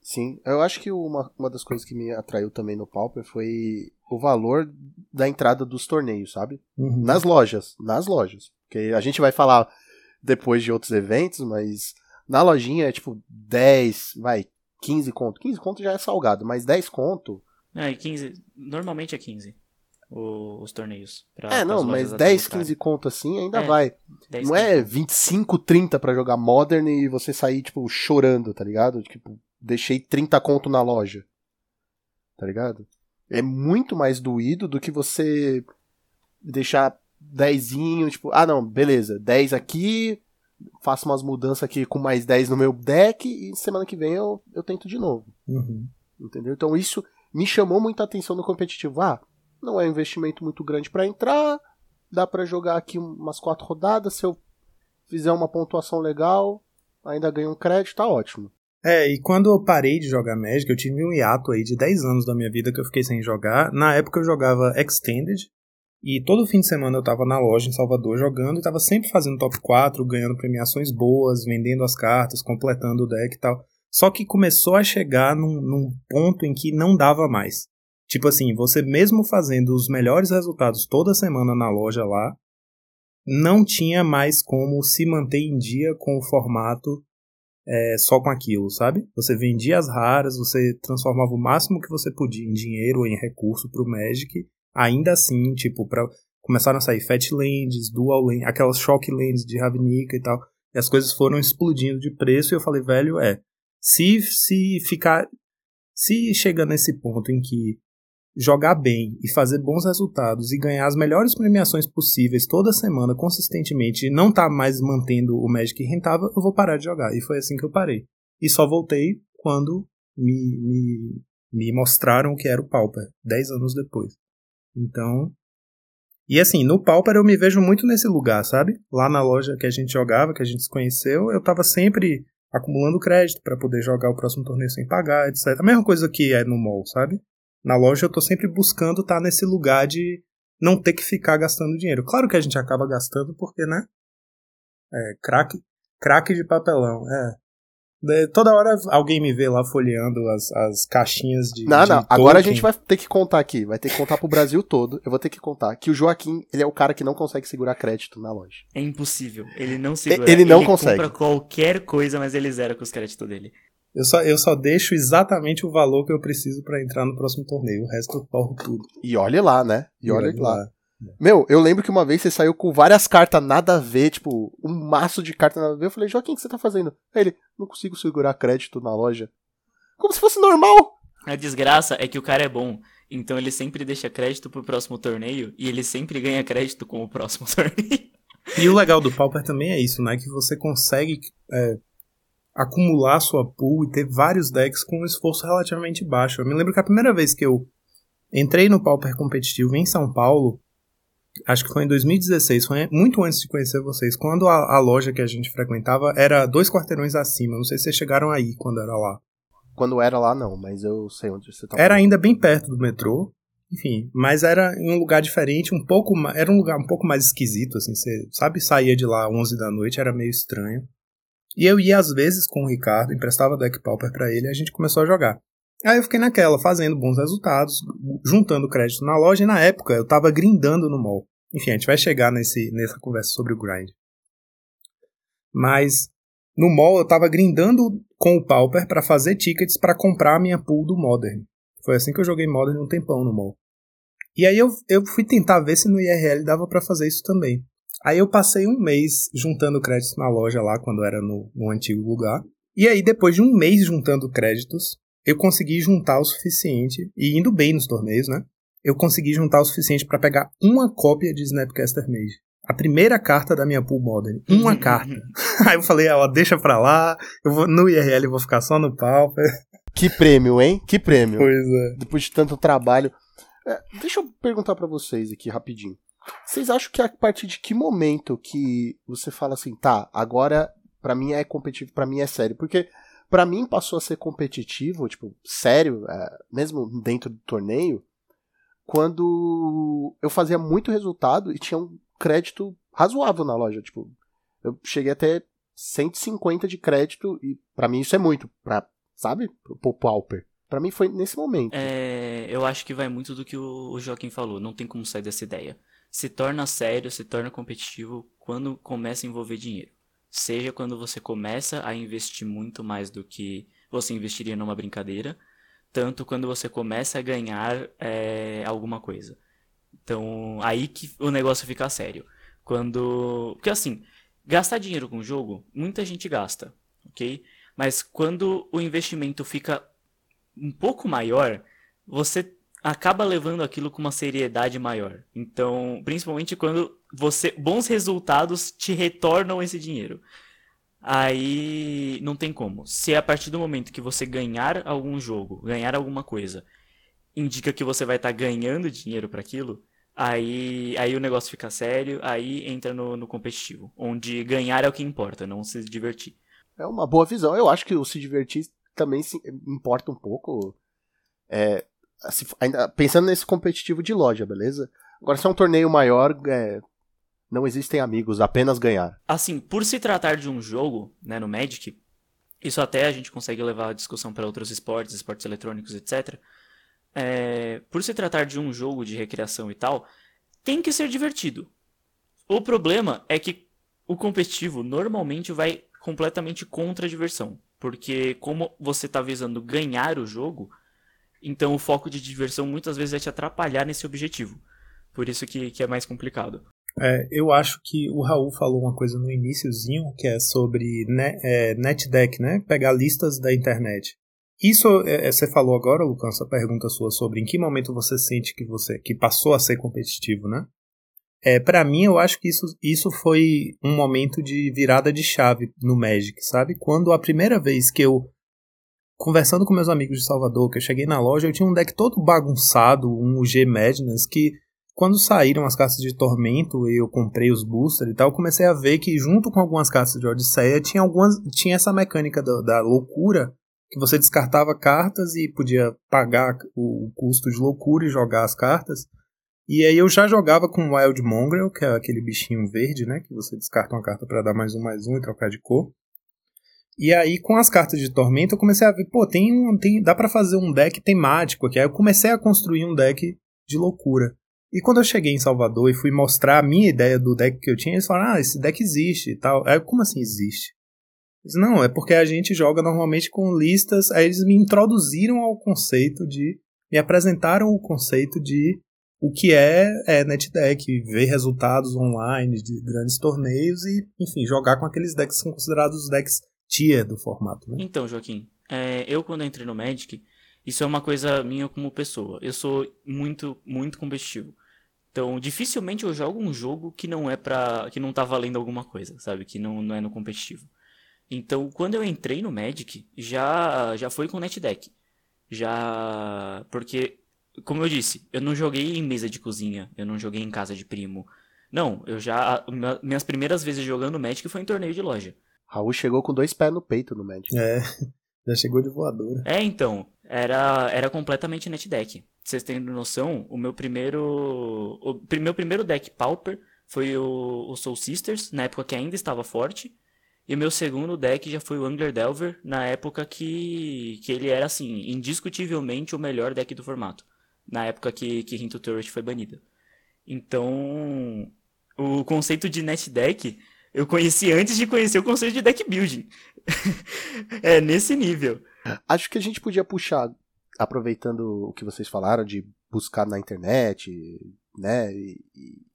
[SPEAKER 1] Sim, eu acho que uma, uma das coisas que me atraiu também no Pauper foi o valor da entrada dos torneios, sabe?
[SPEAKER 3] Uhum.
[SPEAKER 1] Nas lojas, nas lojas. Porque a gente vai falar depois de outros eventos, mas na lojinha é tipo 10, vai, 15 conto. 15 conto já é salgado, mas 10 conto.
[SPEAKER 2] Não, e 15. Normalmente é 15 o, os torneios.
[SPEAKER 1] Pra, é, não, mas 10, 15 conto assim ainda é, vai. 10, não é 25, 30 para jogar Modern e você sair, tipo, chorando, tá ligado? Tipo, deixei 30 conto na loja. Tá ligado? É muito mais doído do que você deixar dezinho, tipo, ah não, beleza, 10 aqui, faço umas mudanças aqui com mais 10 no meu deck e semana que vem eu, eu tento de novo.
[SPEAKER 3] Uhum.
[SPEAKER 1] Entendeu? Então isso me chamou muita atenção no competitivo. Ah, não é um investimento muito grande para entrar, dá para jogar aqui umas quatro rodadas, se eu fizer uma pontuação legal, ainda ganho um crédito, tá ótimo.
[SPEAKER 3] É, e quando eu parei de jogar Magic, eu tive um hiato aí de 10 anos da minha vida que eu fiquei sem jogar. Na época eu jogava Extended, e todo fim de semana eu tava na loja em Salvador jogando e tava sempre fazendo top 4, ganhando premiações boas, vendendo as cartas, completando o deck e tal. Só que começou a chegar num, num ponto em que não dava mais. Tipo assim, você mesmo fazendo os melhores resultados toda semana na loja lá, não tinha mais como se manter em dia com o formato é, só com aquilo, sabe? Você vendia as raras, você transformava o máximo que você podia em dinheiro ou em recurso pro Magic. Ainda assim, tipo, pra, começaram a sair Fat Lands, Dual Lands, aquelas Shock Lands de Ravnica e tal. E as coisas foram explodindo de preço e eu falei, velho, é. Se, se ficar. Se chega nesse ponto em que jogar bem e fazer bons resultados e ganhar as melhores premiações possíveis toda semana consistentemente não tá mais mantendo o Magic rentável, eu vou parar de jogar. E foi assim que eu parei. E só voltei quando me, me, me mostraram o que era o Pauper, 10 anos depois. Então. E assim, no Pauper eu me vejo muito nesse lugar, sabe? Lá na loja que a gente jogava, que a gente se conheceu, eu tava sempre acumulando crédito para poder jogar o próximo torneio sem pagar, etc. A mesma coisa que é no mall, sabe? Na loja eu tô sempre buscando estar tá nesse lugar de não ter que ficar gastando dinheiro. Claro que a gente acaba gastando porque, né? É, craque, craque de papelão, é. Toda hora alguém me vê lá folheando as, as caixinhas de.
[SPEAKER 1] Não, de não. Agora a gente vai ter que contar aqui. Vai ter que contar pro Brasil todo. Eu vou ter que contar que o Joaquim, ele é o cara que não consegue segurar crédito na loja.
[SPEAKER 2] É impossível. Ele não segura.
[SPEAKER 1] Ele não ele consegue. Ele
[SPEAKER 2] compra qualquer coisa, mas ele zera com os créditos dele.
[SPEAKER 3] Eu só, eu só deixo exatamente o valor que eu preciso para entrar no próximo torneio. O resto eu torro tudo.
[SPEAKER 1] E olhe lá, né? E, e olhe, lá. lá. Meu, eu lembro que uma vez você saiu com várias cartas nada a ver, tipo, um maço de cartas nada a ver. Eu falei, Joaquim, o que você tá fazendo? Aí ele, não consigo segurar crédito na loja. Como se fosse normal.
[SPEAKER 2] A desgraça é que o cara é bom. Então ele sempre deixa crédito pro próximo torneio e ele sempre ganha crédito com o próximo torneio.
[SPEAKER 3] E o legal do Pauper também é isso, né? Que você consegue é, acumular sua pool e ter vários decks com um esforço relativamente baixo. Eu me lembro que a primeira vez que eu entrei no Pauper competitivo em São Paulo, acho que foi em 2016, foi muito antes de conhecer vocês, quando a, a loja que a gente frequentava era dois quarteirões acima. Não sei se vocês chegaram aí quando era lá.
[SPEAKER 1] Quando era lá, não, mas eu sei onde você tá.
[SPEAKER 3] Era ainda bem perto do metrô. Enfim, mas era em um lugar diferente, um pouco era um lugar um pouco mais esquisito assim, você sabe, saía de lá 11 da noite, era meio estranho. E eu ia às vezes com o Ricardo, emprestava deck pauper para ele e a gente começou a jogar. Aí eu fiquei naquela, fazendo bons resultados, juntando crédito na loja, e na época eu tava grindando no mall. Enfim, a gente vai chegar nesse, nessa conversa sobre o grind. Mas no mall eu tava grindando com o Pauper para fazer tickets para comprar a minha pool do Modern. Foi assim que eu joguei Modern um tempão no mall. E aí eu, eu fui tentar ver se no IRL dava para fazer isso também. Aí eu passei um mês juntando créditos na loja lá, quando era no, no antigo lugar. E aí, depois de um mês juntando créditos, eu consegui juntar o suficiente, e indo bem nos torneios, né? eu consegui juntar o suficiente para pegar uma cópia de Snapcaster Mage. A primeira carta da minha pool modern. Uma carta. Aí eu falei, ó, deixa pra lá, eu vou no IRL vou ficar só no Pauper.
[SPEAKER 1] Que prêmio, hein? Que prêmio.
[SPEAKER 3] Pois é.
[SPEAKER 1] Depois de tanto trabalho. É, deixa eu perguntar para vocês aqui rapidinho. Vocês acham que a partir de que momento que você fala assim, tá, agora para mim é competitivo, para mim é sério? Porque para mim passou a ser competitivo, tipo, sério, é, mesmo dentro do torneio, quando eu fazia muito resultado e tinha um crédito razoável na loja, tipo, eu cheguei até 150 de crédito e para mim isso é muito, pra, sabe? Pro Pauper. Pra mim foi nesse momento.
[SPEAKER 2] É, eu acho que vai muito do que o Joaquim falou, não tem como sair dessa ideia. Se torna sério, se torna competitivo quando começa a envolver dinheiro. Seja quando você começa a investir muito mais do que você investiria numa brincadeira, tanto quando você começa a ganhar é, alguma coisa. Então, aí que o negócio fica sério. Quando. Porque assim, gastar dinheiro com o jogo, muita gente gasta, ok? Mas quando o investimento fica um pouco maior, você acaba levando aquilo com uma seriedade maior. Então, principalmente quando você bons resultados te retornam esse dinheiro. Aí não tem como. Se é a partir do momento que você ganhar algum jogo, ganhar alguma coisa, indica que você vai estar tá ganhando dinheiro para aquilo, aí, aí o negócio fica sério, aí entra no, no competitivo, onde ganhar é o que importa, não se divertir.
[SPEAKER 1] É uma boa visão. Eu acho que o se divertir também se importa um pouco. É, assim, ainda, pensando nesse competitivo de loja, beleza? Agora, se é um torneio maior, é, não existem amigos, apenas ganhar.
[SPEAKER 2] Assim, por se tratar de um jogo, né, no Magic, isso até a gente consegue levar a discussão para outros esportes, esportes eletrônicos, etc. É, por se tratar de um jogo de recreação e tal, tem que ser divertido. O problema é que o competitivo normalmente vai completamente contra a diversão. Porque como você está visando ganhar o jogo, então o foco de diversão muitas vezes vai te atrapalhar nesse objetivo. Por isso que, que é mais complicado.
[SPEAKER 3] É, eu acho que o Raul falou uma coisa no iníciozinho, que é sobre net, é, NetDeck, né? Pegar listas da internet. Isso é, é, você falou agora, Lucas, essa pergunta sua sobre em que momento você sente que você que passou a ser competitivo, né? É, para mim, eu acho que isso, isso foi um momento de virada de chave no Magic, sabe? Quando a primeira vez que eu conversando com meus amigos de Salvador, que eu cheguei na loja, eu tinha um deck todo bagunçado, um G Madness, que quando saíram as cartas de Tormento e eu comprei os boosters e tal, eu comecei a ver que junto com algumas cartas de Odisseia tinha algumas tinha essa mecânica da, da loucura que você descartava cartas e podia pagar o custo de loucura e jogar as cartas. E aí eu já jogava com Wild Mongrel, que é aquele bichinho verde, né, que você descarta uma carta para dar mais um mais um e trocar de cor. E aí, com as cartas de Tormenta, eu comecei a ver, pô, tem um, tem, dá para fazer um deck temático aqui. Aí eu comecei a construir um deck de loucura. E quando eu cheguei em Salvador e fui mostrar a minha ideia do deck que eu tinha, eles falaram, ah, esse deck existe e tal. Aí, como assim existe? Disse, não, é porque a gente joga normalmente com listas. Aí eles me introduziram ao conceito de. me apresentaram o conceito de o que é, é NetDeck, ver resultados online de grandes torneios e, enfim, jogar com aqueles decks que são considerados os decks tier do formato. Né?
[SPEAKER 2] Então, Joaquim, é, eu quando entrei no Magic, isso é uma coisa minha como pessoa. Eu sou muito, muito competitivo. Então, dificilmente eu jogo um jogo que não é para que não tá valendo alguma coisa, sabe? Que não, não é no competitivo. Então, quando eu entrei no Magic, já já foi com NetDeck. Já porque como eu disse, eu não joguei em mesa de cozinha, eu não joguei em casa de primo. Não, eu já minhas primeiras vezes jogando Magic foi em torneio de loja.
[SPEAKER 1] Raul chegou com dois pés no peito no Magic.
[SPEAKER 3] É, já chegou de voadora.
[SPEAKER 2] É, então, era, era completamente net deck. Pra vocês terem noção, o meu primeiro. O meu primeiro deck Pauper foi o, o Soul Sisters, na época que ainda estava forte. E o meu segundo deck já foi o Angler Delver, na época que, que ele era, assim, indiscutivelmente o melhor deck do formato. Na época que, que Hinto Turret foi banida. Então, o conceito de net deck eu conheci antes de conhecer o conceito de deck building. é nesse nível.
[SPEAKER 1] Acho que a gente podia puxar, aproveitando o que vocês falaram de buscar na internet, né, e,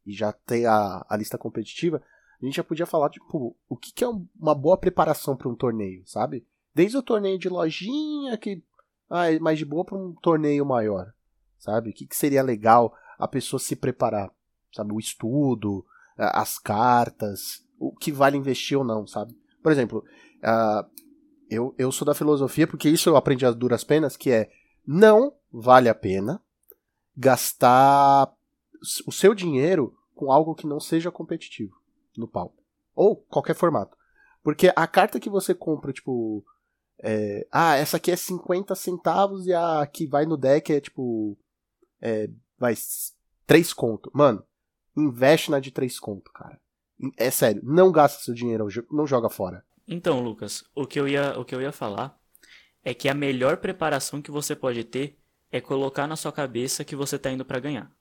[SPEAKER 1] e já ter a, a, lista competitiva, a gente já podia falar, tipo, o que, que é uma boa preparação para um torneio, sabe? Desde o torneio de lojinha, que ah, é mais de boa, para um torneio maior. sabe? O que, que seria legal a pessoa se preparar, sabe? O estudo, as cartas, o que vale investir ou não, sabe? Por exemplo, uh, eu, eu sou da filosofia, porque isso eu aprendi as duras penas, que é não vale a pena gastar o seu dinheiro com algo que não seja competitivo no pau. Ou qualquer formato. Porque a carta que você compra, tipo. É, ah, essa aqui é 50 centavos e a que vai no deck é tipo. É, vai 3 conto. Mano, investe na de 3 conto, cara. É sério, não gasta seu dinheiro, não joga fora.
[SPEAKER 2] Então, Lucas, o que eu ia, o que eu ia falar é que a melhor preparação que você pode ter é colocar na sua cabeça que você tá indo para ganhar.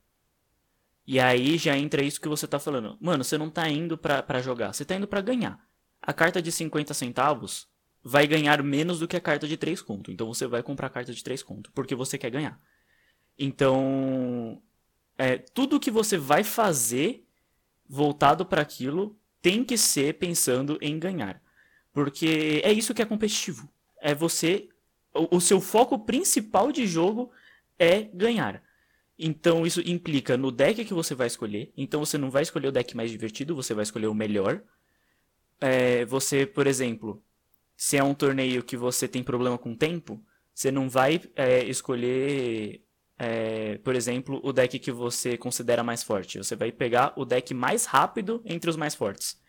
[SPEAKER 2] E aí já entra isso que você tá falando. Mano, você não tá indo pra jogar, você tá indo para ganhar. A carta de 50 centavos vai ganhar menos do que a carta de 3 conto. Então você vai comprar a carta de 3 conto, porque você quer ganhar. Então, é, tudo que você vai fazer voltado para aquilo tem que ser pensando em ganhar. Porque é isso que é competitivo. É você. O, o seu foco principal de jogo é ganhar. Então isso implica no deck que você vai escolher. Então você não vai escolher o deck mais divertido, você vai escolher o melhor. É, você, por exemplo, se é um torneio que você tem problema com tempo, você não vai é, escolher, é, por exemplo, o deck que você considera mais forte. Você vai pegar o deck mais rápido entre os mais fortes.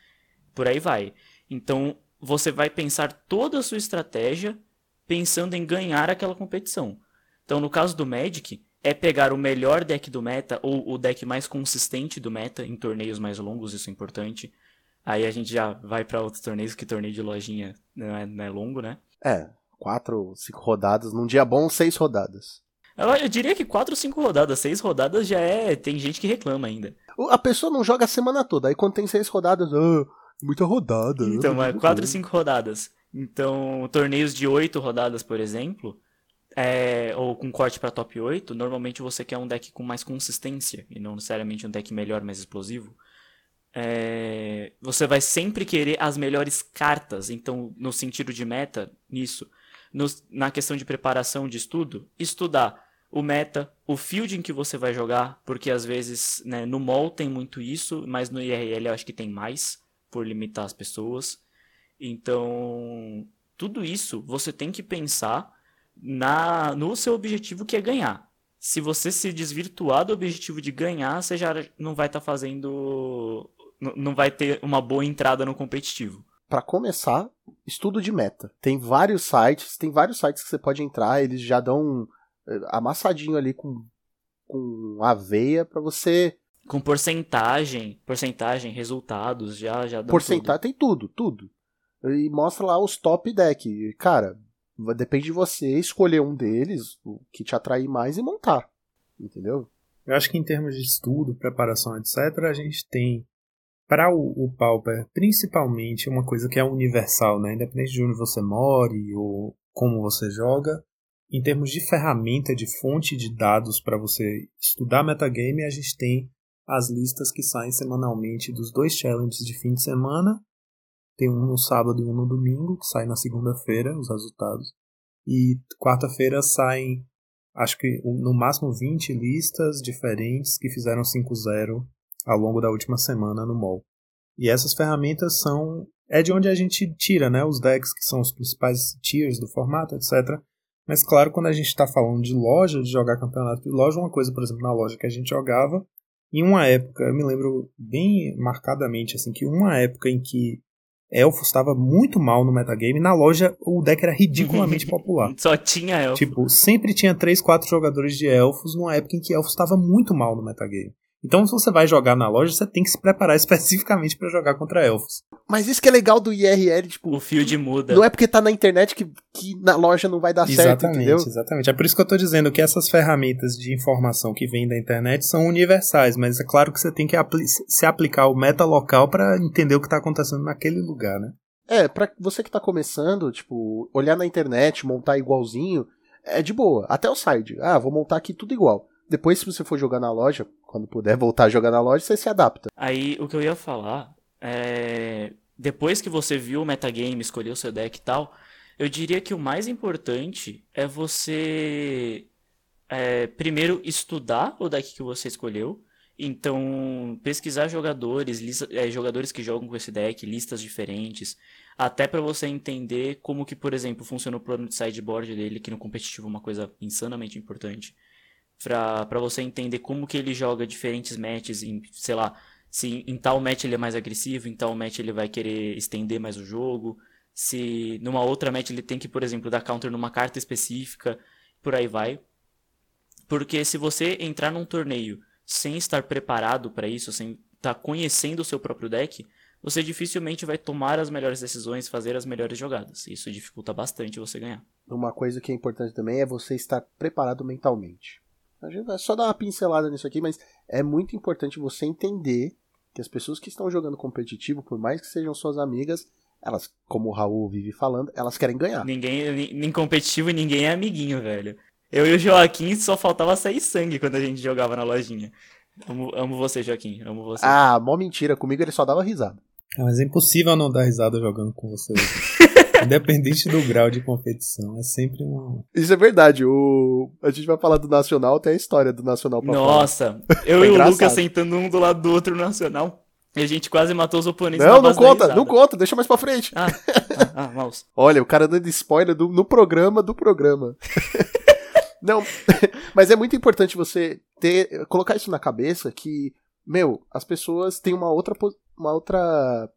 [SPEAKER 2] Por aí vai. Então você vai pensar toda a sua estratégia pensando em ganhar aquela competição. Então no caso do Magic, é pegar o melhor deck do meta ou o deck mais consistente do meta em torneios mais longos, isso é importante. Aí a gente já vai para outros torneios, que torneio de lojinha não é, não é longo, né?
[SPEAKER 1] É, quatro, cinco rodadas. Num dia bom, seis rodadas.
[SPEAKER 2] Eu, eu diria que quatro, cinco rodadas. Seis rodadas já é. Tem gente que reclama ainda.
[SPEAKER 1] A pessoa não joga a semana toda. Aí quando tem seis rodadas, ah, muita rodada.
[SPEAKER 2] Então, é quatro, cinco rodadas. Então, torneios de oito rodadas, por exemplo, é, ou com corte para top 8, normalmente você quer um deck com mais consistência e não necessariamente um deck melhor, mais explosivo. É, você vai sempre querer as melhores cartas, então, no sentido de meta, nisso. No, na questão de preparação de estudo, estudar o meta, o fielding que você vai jogar, porque às vezes né, no mall tem muito isso, mas no IRL eu acho que tem mais, por limitar as pessoas. Então, tudo isso você tem que pensar na no seu objetivo que é ganhar. Se você se desvirtuar do objetivo de ganhar, você já não vai estar tá fazendo. Não vai ter uma boa entrada no competitivo.
[SPEAKER 1] Para começar, estudo de meta. Tem vários sites, tem vários sites que você pode entrar, eles já dão amassadinho ali com, com aveia para você.
[SPEAKER 2] Com porcentagem, porcentagem, resultados, já já
[SPEAKER 1] Porcentagem tem tudo, tudo. E mostra lá os top deck. Cara, Depende de você escolher um deles, o que te atrair mais e montar. Entendeu?
[SPEAKER 3] Eu acho que em termos de estudo, preparação, etc., a gente tem para o, o Pauper, principalmente uma coisa que é universal, né? independente de onde você more ou como você joga, em termos de ferramenta, de fonte de dados para você estudar metagame, a gente tem as listas que saem semanalmente dos dois challenges de fim de semana tem um no sábado e um no domingo, que sai na segunda-feira os resultados. E quarta-feira saem, acho que no máximo 20 listas diferentes que fizeram 5-0 ao longo da última semana no mall. E essas ferramentas são. É de onde a gente tira né, os decks, que são os principais tiers do formato, etc. Mas claro, quando a gente está falando de loja, de jogar campeonato de loja, uma coisa, por exemplo, na loja que a gente jogava, em uma época, eu me lembro bem marcadamente, assim, que uma época em que Elfos estava muito mal no metagame. Na loja, o deck era ridiculamente popular.
[SPEAKER 2] Só tinha elfos.
[SPEAKER 3] Tipo, sempre tinha 3, 4 jogadores de elfos numa época em que elfos estava muito mal no metagame. Então, se você vai jogar na loja, você tem que se preparar especificamente para jogar contra elfos.
[SPEAKER 1] Mas isso que é legal do IRL, tipo.
[SPEAKER 2] O field muda.
[SPEAKER 1] Não é porque tá na internet que, que na loja não vai dar
[SPEAKER 3] exatamente,
[SPEAKER 1] certo, entendeu?
[SPEAKER 3] Exatamente. É por isso que eu tô dizendo que essas ferramentas de informação que vêm da internet são universais, mas é claro que você tem que apli se aplicar o meta local para entender o que tá acontecendo naquele lugar, né?
[SPEAKER 1] É, pra você que tá começando, tipo, olhar na internet, montar igualzinho, é de boa. Até o side. Ah, vou montar aqui tudo igual. Depois, se você for jogar na loja, quando puder voltar a jogar na loja, você se adapta.
[SPEAKER 2] Aí, o que eu ia falar é. Depois que você viu o metagame, escolheu seu deck e tal, eu diria que o mais importante é você é, primeiro, estudar o deck que você escolheu. Então, pesquisar jogadores, lista, é, jogadores que jogam com esse deck, listas diferentes, até para você entender como que, por exemplo, funciona o plano de sideboard dele, que no competitivo é uma coisa insanamente importante. Pra, você entender como que ele joga diferentes matches, em, sei lá, se em tal match ele é mais agressivo, em tal match ele vai querer estender mais o jogo, se numa outra match ele tem que, por exemplo, dar counter numa carta específica, por aí vai. Porque se você entrar num torneio sem estar preparado para isso, sem estar tá conhecendo o seu próprio deck, você dificilmente vai tomar as melhores decisões, fazer as melhores jogadas. Isso dificulta bastante você ganhar.
[SPEAKER 1] Uma coisa que é importante também é você estar preparado mentalmente. A gente vai só dar uma pincelada nisso aqui, mas é muito importante você entender que as pessoas que estão jogando competitivo, por mais que sejam suas amigas, elas, como o Raul vive falando, elas querem ganhar.
[SPEAKER 2] Ninguém, nem competitivo, ninguém é amiguinho, velho. Eu e o Joaquim só faltava sair sangue quando a gente jogava na lojinha. Amo, amo você, Joaquim. Amo você.
[SPEAKER 1] Ah, mó mentira. Comigo ele só dava risada.
[SPEAKER 3] Ah, mas é impossível não dar risada jogando com você. Independente do grau de competição, é sempre um.
[SPEAKER 1] Isso é verdade. O... A gente vai falar do Nacional, tem a história do Nacional pra
[SPEAKER 2] Nossa, falar. eu e o Lucas sentando um do lado do outro no Nacional. E a gente quase matou os oponentes.
[SPEAKER 1] Não, não conta, não conta, deixa mais pra frente. Ah,
[SPEAKER 2] ah, ah mouse.
[SPEAKER 1] Olha, o cara dando spoiler do, no programa do programa. Não, mas é muito importante você ter colocar isso na cabeça que, meu, as pessoas têm uma outra uma outra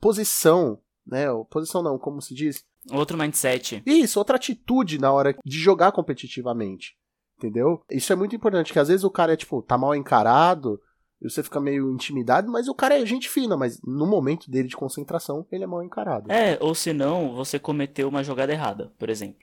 [SPEAKER 1] posição, né? Posição não, como se diz?
[SPEAKER 2] Outro mindset.
[SPEAKER 1] Isso, outra atitude na hora de jogar competitivamente. Entendeu? Isso é muito importante, que às vezes o cara é tipo, tá mal encarado, e você fica meio intimidado, mas o cara é gente fina, mas no momento dele de concentração, ele é mal encarado.
[SPEAKER 2] É, ou senão você cometeu uma jogada errada, por exemplo.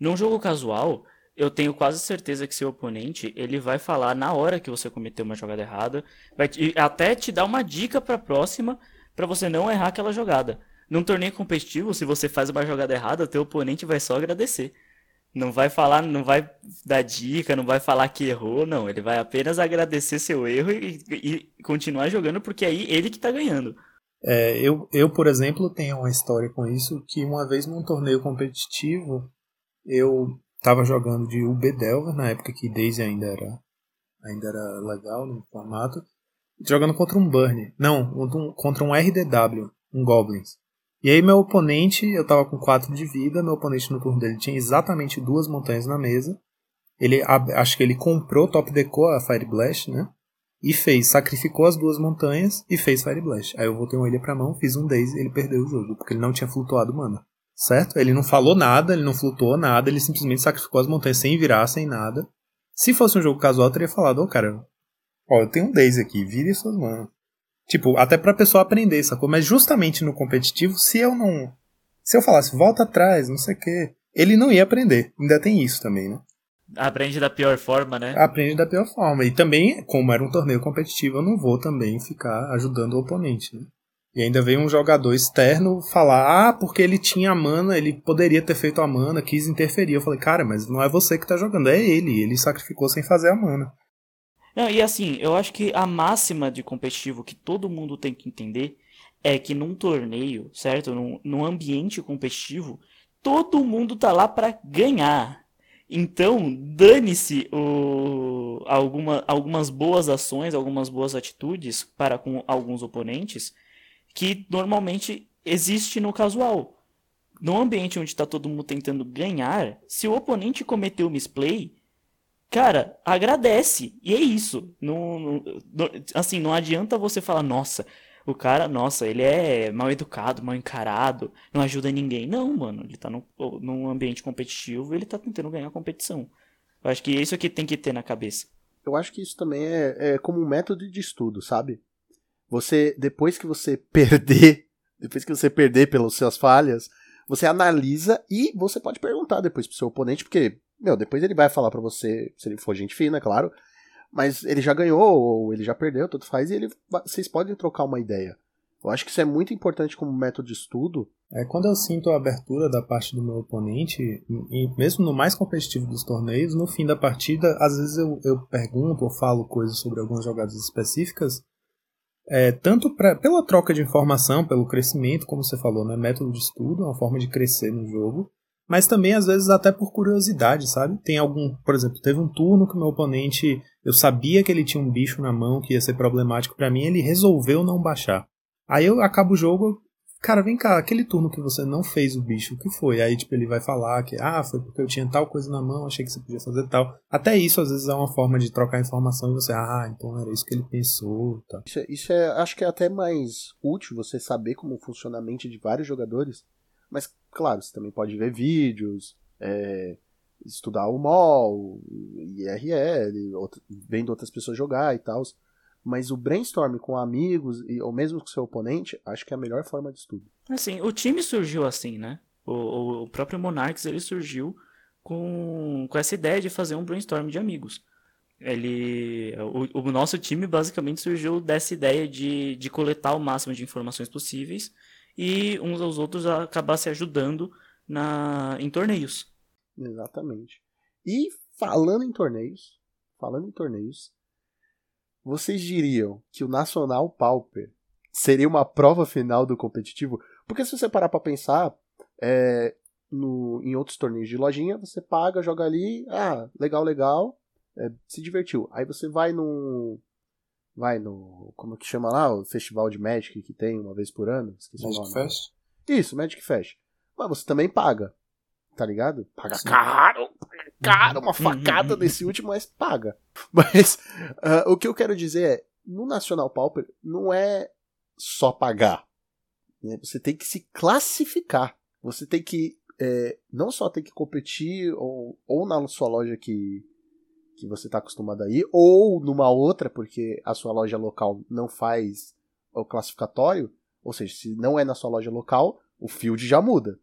[SPEAKER 2] Num jogo casual, eu tenho quase certeza que seu oponente ele vai falar na hora que você cometeu uma jogada errada, vai te, até te dar uma dica para a próxima para você não errar aquela jogada. Num torneio competitivo, se você faz uma jogada errada, teu oponente vai só agradecer. Não vai falar, não vai dar dica, não vai falar que errou, não. Ele vai apenas agradecer seu erro e, e continuar jogando, porque aí ele que tá ganhando.
[SPEAKER 3] É, eu, eu, por exemplo, tenho uma história com isso, que uma vez num torneio competitivo, eu Tava jogando de UB Delver, na época que Daisy ainda era, ainda era legal no formato. Jogando contra um Burn. Não, contra um RDW, um Goblins. E aí meu oponente, eu tava com 4 de vida, meu oponente no turno dele tinha exatamente duas montanhas na mesa. Ele acho que ele comprou top deco a Fire Blast, né? E fez, sacrificou as duas montanhas e fez Fire Blast. Aí eu voltei uma ilha pra mão, fiz um Daisy e ele perdeu o jogo, porque ele não tinha flutuado mana certo? Ele não falou nada, ele não flutuou nada, ele simplesmente sacrificou as montanhas sem virar, sem nada. Se fosse um jogo casual, eu teria falado, ô oh, cara, ó, eu tenho um Daisy aqui, vire suas mãos. Tipo, até pra pessoa aprender, sacou? Mas justamente no competitivo, se eu não. Se eu falasse, volta atrás, não sei o quê, ele não ia aprender. Ainda tem isso também, né?
[SPEAKER 2] Aprende da pior forma, né?
[SPEAKER 3] Aprende da pior forma. E também, como era um torneio competitivo, eu não vou também ficar ajudando o oponente, né? E ainda veio um jogador externo falar: ah, porque ele tinha a mana, ele poderia ter feito a mana, quis interferir. Eu falei: cara, mas não é você que tá jogando, é ele. Ele sacrificou sem fazer a mana.
[SPEAKER 2] Não, e assim, eu acho que a máxima de competitivo que todo mundo tem que entender é que num torneio, certo? Num, num ambiente competitivo, todo mundo tá lá para ganhar. Então, dane-se alguma, algumas boas ações, algumas boas atitudes para com alguns oponentes que normalmente existe no casual. No ambiente onde está todo mundo tentando ganhar, se o oponente cometeu misplay, cara, agradece. E é isso. Não, não, assim, não adianta você falar, nossa, o cara, nossa, ele é mal educado, mal encarado, não ajuda ninguém. Não, mano, ele tá no, num ambiente competitivo, ele tá tentando ganhar a competição. Eu acho que isso aqui tem que ter na cabeça.
[SPEAKER 1] Eu acho que isso também é, é como um método de estudo, sabe? Você, depois que você perder, depois que você perder pelas suas falhas, você analisa e você pode perguntar depois pro seu oponente, porque, meu, depois ele vai falar para você, se ele for gente fina, é claro, mas ele já ganhou ou ele já perdeu, tudo faz, e ele, vocês podem trocar uma ideia. Eu acho que isso é muito importante como método de estudo.
[SPEAKER 3] É quando eu sinto a abertura da parte do meu oponente, e mesmo no mais competitivo dos torneios, no fim da partida, às vezes eu, eu pergunto ou falo coisas sobre algumas jogadas específicas, é, tanto pra, pela troca de informação, pelo crescimento, como você falou, né? método de estudo, uma forma de crescer no jogo, mas também às vezes até por curiosidade, sabe? Tem algum, por exemplo, teve um turno que o meu oponente, eu sabia que ele tinha um bicho na mão que ia ser problemático para mim, ele resolveu não baixar. Aí eu acabo o jogo, cara, vem cá, aquele turno que você não fez o bicho, o que foi? Aí tipo ele vai falar que ah, foi porque eu tinha tal coisa na mão, achei que você podia fazer tal. Até isso às vezes é uma forma de trocar informação e você, ah, então era isso que ele pensou, tá.
[SPEAKER 1] Isso, é, isso é, acho que é até mais útil você saber como funciona a mente de vários jogadores mas, claro, você também pode ver vídeos, é, estudar o MOL, IRL, outra, vendo outras pessoas jogar e tal. Mas o brainstorm com amigos, ou mesmo com seu oponente, acho que é a melhor forma de estudo.
[SPEAKER 2] Assim, o time surgiu assim, né? O, o próprio Monarchs, ele surgiu com, com essa ideia de fazer um brainstorm de amigos. Ele, o, o nosso time basicamente surgiu dessa ideia de, de coletar o máximo de informações possíveis e uns aos outros acabar se ajudando na, em torneios.
[SPEAKER 1] Exatamente. E falando em torneios, falando em torneios, vocês diriam que o Nacional Pauper seria uma prova final do competitivo? Porque se você parar para pensar, é, no, em outros torneios de lojinha, você paga, joga ali, ah, legal, legal, é, se divertiu. Aí você vai no, vai no. Como que chama lá? O festival de Magic que tem uma vez por ano?
[SPEAKER 3] Esqueci Magic o nome. Fest?
[SPEAKER 1] Isso, Magic Fest. Mas você também paga. Tá ligado? Paga Sim. caro, paga caro, uma facada nesse último, mas paga. Mas uh, o que eu quero dizer é, no National Pauper não é só pagar. Né? Você tem que se classificar. Você tem que é, não só tem que competir ou, ou na sua loja que, que você está acostumado a ir, ou numa outra, porque a sua loja local não faz o classificatório, ou seja, se não é na sua loja local, o field já muda.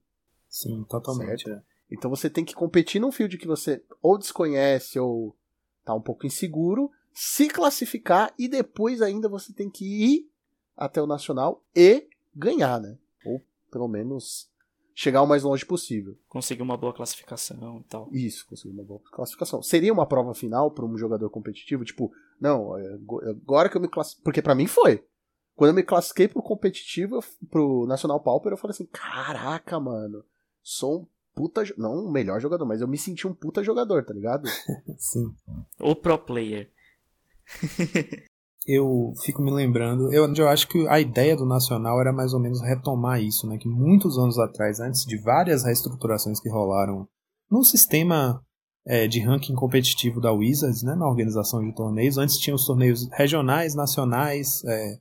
[SPEAKER 3] Sim, totalmente. É.
[SPEAKER 1] Então você tem que competir num field que você ou desconhece ou tá um pouco inseguro, se classificar e depois ainda você tem que ir até o nacional e ganhar, né? Ou pelo menos chegar o mais longe possível.
[SPEAKER 2] Conseguir uma boa classificação e tal.
[SPEAKER 1] Isso, conseguir uma boa classificação. Seria uma prova final para um jogador competitivo? Tipo, não, é, agora que eu me classifiquei. Porque para mim foi. Quando eu me classifiquei pro competitivo, pro Nacional Pauper, eu falei assim: caraca, mano, sou um puta. Não o melhor jogador, mas eu me senti um puta jogador, tá ligado?
[SPEAKER 3] Sim.
[SPEAKER 2] O pro player.
[SPEAKER 3] eu fico me lembrando, eu, eu acho que a ideia do Nacional era mais ou menos retomar isso, né? Que muitos anos atrás, antes de várias reestruturações que rolaram no sistema é, de ranking competitivo da Wizards, né? Na organização de torneios, antes tinha os torneios regionais, nacionais, é,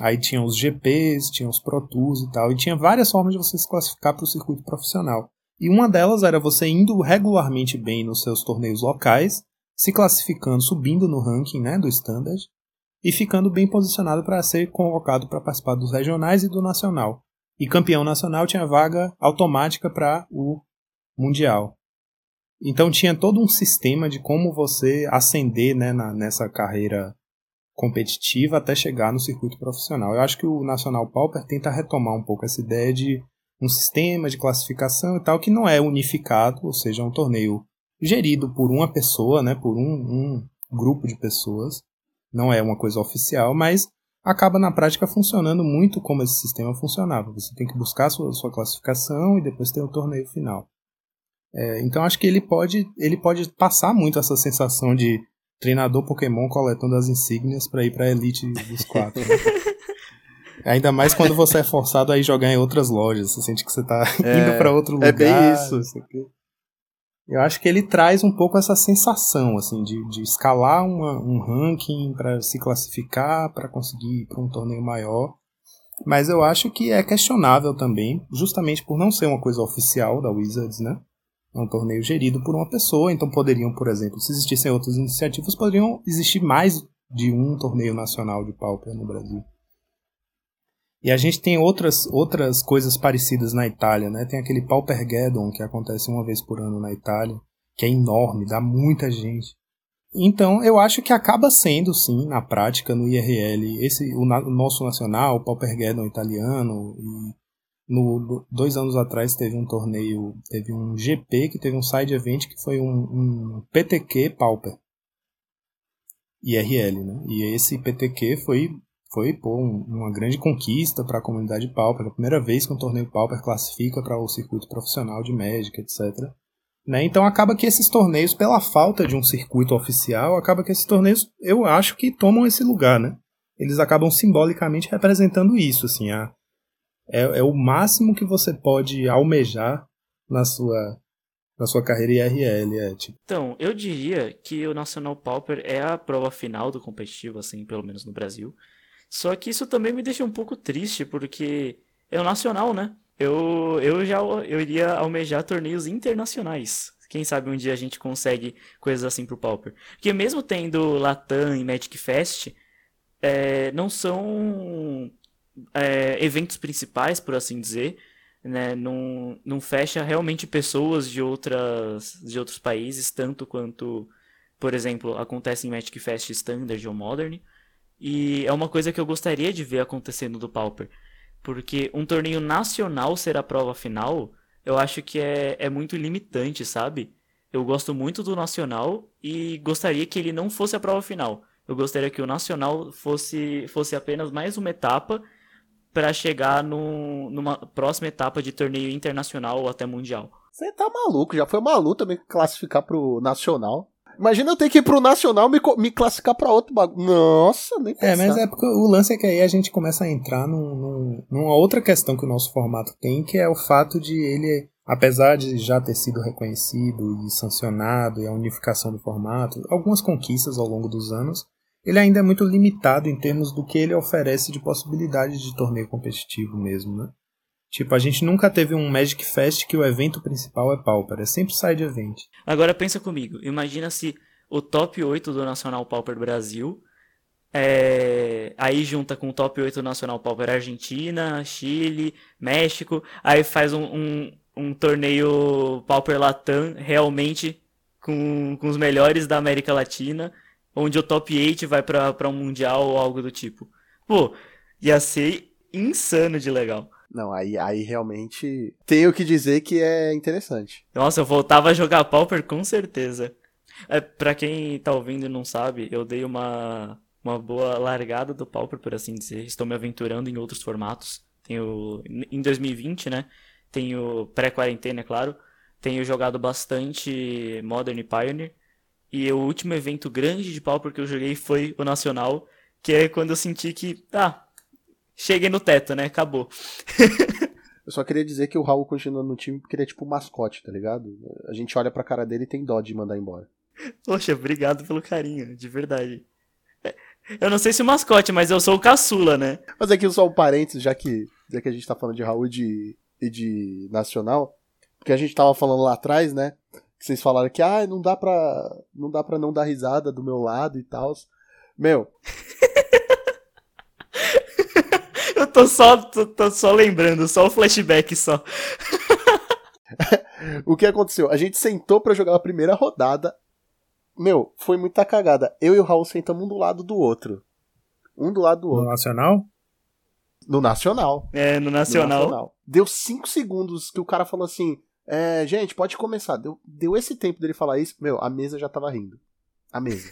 [SPEAKER 3] aí tinha os GPs, tinha os Pro Tours e tal, e tinha várias formas de você se classificar para o circuito profissional. E uma delas era você indo regularmente bem nos seus torneios locais, se classificando, subindo no ranking né, do standard, e ficando bem posicionado para ser convocado para participar dos regionais e do nacional. E campeão nacional tinha vaga automática para o mundial. Então tinha todo um sistema de como você ascender né, na, nessa carreira competitiva até chegar no circuito profissional. Eu acho que o Nacional Pauper tenta retomar um pouco essa ideia de um sistema de classificação e tal que não é unificado, ou seja, é um torneio gerido por uma pessoa, né, por um, um grupo de pessoas, não é uma coisa oficial, mas acaba na prática funcionando muito como esse sistema funcionava. Você tem que buscar a sua, sua classificação e depois ter o torneio final. É, então acho que ele pode, ele pode passar muito essa sensação de treinador Pokémon coletando as insígnias para ir para a elite dos quatro. Né? Ainda mais quando você é forçado a ir jogar em outras lojas. Você sente que você está é, indo para outro lugar. É
[SPEAKER 1] bem isso.
[SPEAKER 3] Eu acho que ele traz um pouco essa sensação, assim, de, de escalar uma, um ranking para se classificar, para conseguir ir para um torneio maior. Mas eu acho que é questionável também, justamente por não ser uma coisa oficial da Wizards, né? É um torneio gerido por uma pessoa, então poderiam, por exemplo, se existissem outras iniciativas, poderiam existir mais de um torneio nacional de Pauper no Brasil. E a gente tem outras, outras coisas parecidas na Itália, né? Tem aquele Paupergeddon que acontece uma vez por ano na Itália, que é enorme, dá muita gente. Então, eu acho que acaba sendo, sim, na prática, no IRL, esse o, o nosso nacional, o Paupergeddon italiano, e no, dois anos atrás teve um torneio, teve um GP que teve um side event que foi um, um PTQ Pauper. IRL, né? E esse PTQ foi foi pô, um, uma grande conquista para a comunidade Pauper, a primeira vez que um torneio Pauper classifica para o circuito profissional de Magic, etc. Né? Então acaba que esses torneios, pela falta de um circuito oficial, acaba que esses torneios, eu acho que tomam esse lugar, né? Eles acabam simbolicamente representando isso, assim, a, é, é o máximo que você pode almejar na sua na sua carreira IRL, é tipo.
[SPEAKER 2] Então, eu diria que o National Pauper é a prova final do competitivo, assim, pelo menos no Brasil. Só que isso também me deixa um pouco triste, porque é o nacional, né? Eu, eu já eu iria almejar torneios internacionais. Quem sabe um dia a gente consegue coisas assim pro Pauper. Porque mesmo tendo Latam e Magic Fest, é, não são é, eventos principais, por assim dizer. Né? Não, não fecha realmente pessoas de, outras, de outros países, tanto quanto, por exemplo, acontece em Magic Fest Standard ou Modern. E é uma coisa que eu gostaria de ver acontecendo do Pauper. Porque um torneio nacional ser a prova final, eu acho que é, é muito limitante, sabe? Eu gosto muito do nacional e gostaria que ele não fosse a prova final. Eu gostaria que o nacional fosse, fosse apenas mais uma etapa para chegar no, numa próxima etapa de torneio internacional ou até mundial.
[SPEAKER 1] Você tá maluco, já foi uma luta me classificar pro nacional. Imagina eu ter que ir pro Nacional me, me classificar pra outro bagulho. Nossa, nem pensar.
[SPEAKER 3] É, mas é porque o lance é que aí a gente começa a entrar num, num, numa outra questão que o nosso formato tem, que é o fato de ele, apesar de já ter sido reconhecido e sancionado e a unificação do formato, algumas conquistas ao longo dos anos, ele ainda é muito limitado em termos do que ele oferece de possibilidades de torneio competitivo mesmo, né? Tipo, a gente nunca teve um Magic Fest que o evento principal é Pauper, é sempre side event.
[SPEAKER 2] Agora pensa comigo, imagina se o top 8 do Nacional Pauper Brasil, é... aí junta com o top 8 do Nacional Pauper Argentina, Chile, México, aí faz um, um, um torneio Pauper Latam realmente com, com os melhores da América Latina, onde o top 8 vai para um mundial ou algo do tipo. Pô, ia ser insano de legal.
[SPEAKER 1] Não, aí, aí realmente tenho que dizer que é interessante.
[SPEAKER 2] Nossa, eu voltava a jogar Pauper com certeza. É, pra quem tá ouvindo e não sabe, eu dei uma, uma boa largada do Pauper, por assim dizer. Estou me aventurando em outros formatos. Tenho, em 2020, né? Tenho pré-quarentena, é claro. Tenho jogado bastante Modern e Pioneer. E o último evento grande de Pauper que eu joguei foi o Nacional, que é quando eu senti que, ah, cheguei no teto, né? Acabou.
[SPEAKER 1] eu só queria dizer que o Raul continua no time porque ele é tipo mascote, tá ligado? A gente olha pra cara dele e tem dó de mandar embora.
[SPEAKER 2] Poxa, obrigado pelo carinho, de verdade. Eu não sei se o mascote, mas eu sou o caçula, né?
[SPEAKER 1] Mas aqui só um parênteses, já que, já que a gente tá falando de Raul e de, e de Nacional, porque a gente tava falando lá atrás, né? Que vocês falaram que ah, não dá pra não, dá pra não dar risada do meu lado e tal. Meu,
[SPEAKER 2] Eu tô só, tô, tô só lembrando, só o flashback só.
[SPEAKER 1] o que aconteceu? A gente sentou para jogar a primeira rodada. Meu, foi muita cagada. Eu e o Raul sentamos um do lado do outro. Um do lado do outro.
[SPEAKER 3] No Nacional?
[SPEAKER 1] No Nacional.
[SPEAKER 2] É, no Nacional. No nacional.
[SPEAKER 1] Deu cinco segundos que o cara falou assim: é, gente, pode começar. Deu, deu esse tempo dele falar isso. Meu, a mesa já tava rindo. A mesa.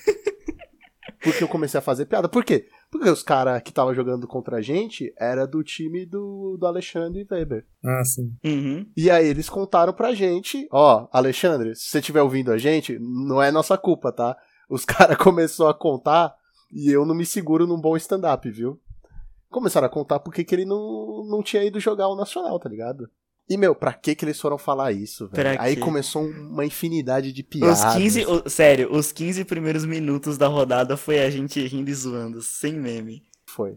[SPEAKER 1] Porque eu comecei a fazer piada. Por quê? Porque os caras que estavam jogando contra a gente era do time do, do Alexandre Weber.
[SPEAKER 3] Ah, sim.
[SPEAKER 2] Uhum.
[SPEAKER 1] E aí eles contaram pra gente, ó, Alexandre, se você estiver ouvindo a gente, não é nossa culpa, tá? Os caras começaram a contar e eu não me seguro num bom stand-up, viu? Começaram a contar porque que ele não, não tinha ido jogar o Nacional, tá ligado? E, meu, pra que que eles foram falar isso, velho? Aí começou uma infinidade de piadas.
[SPEAKER 2] Os 15, o, sério, os 15 primeiros minutos da rodada foi a gente rindo e zoando, sem meme.
[SPEAKER 1] Foi,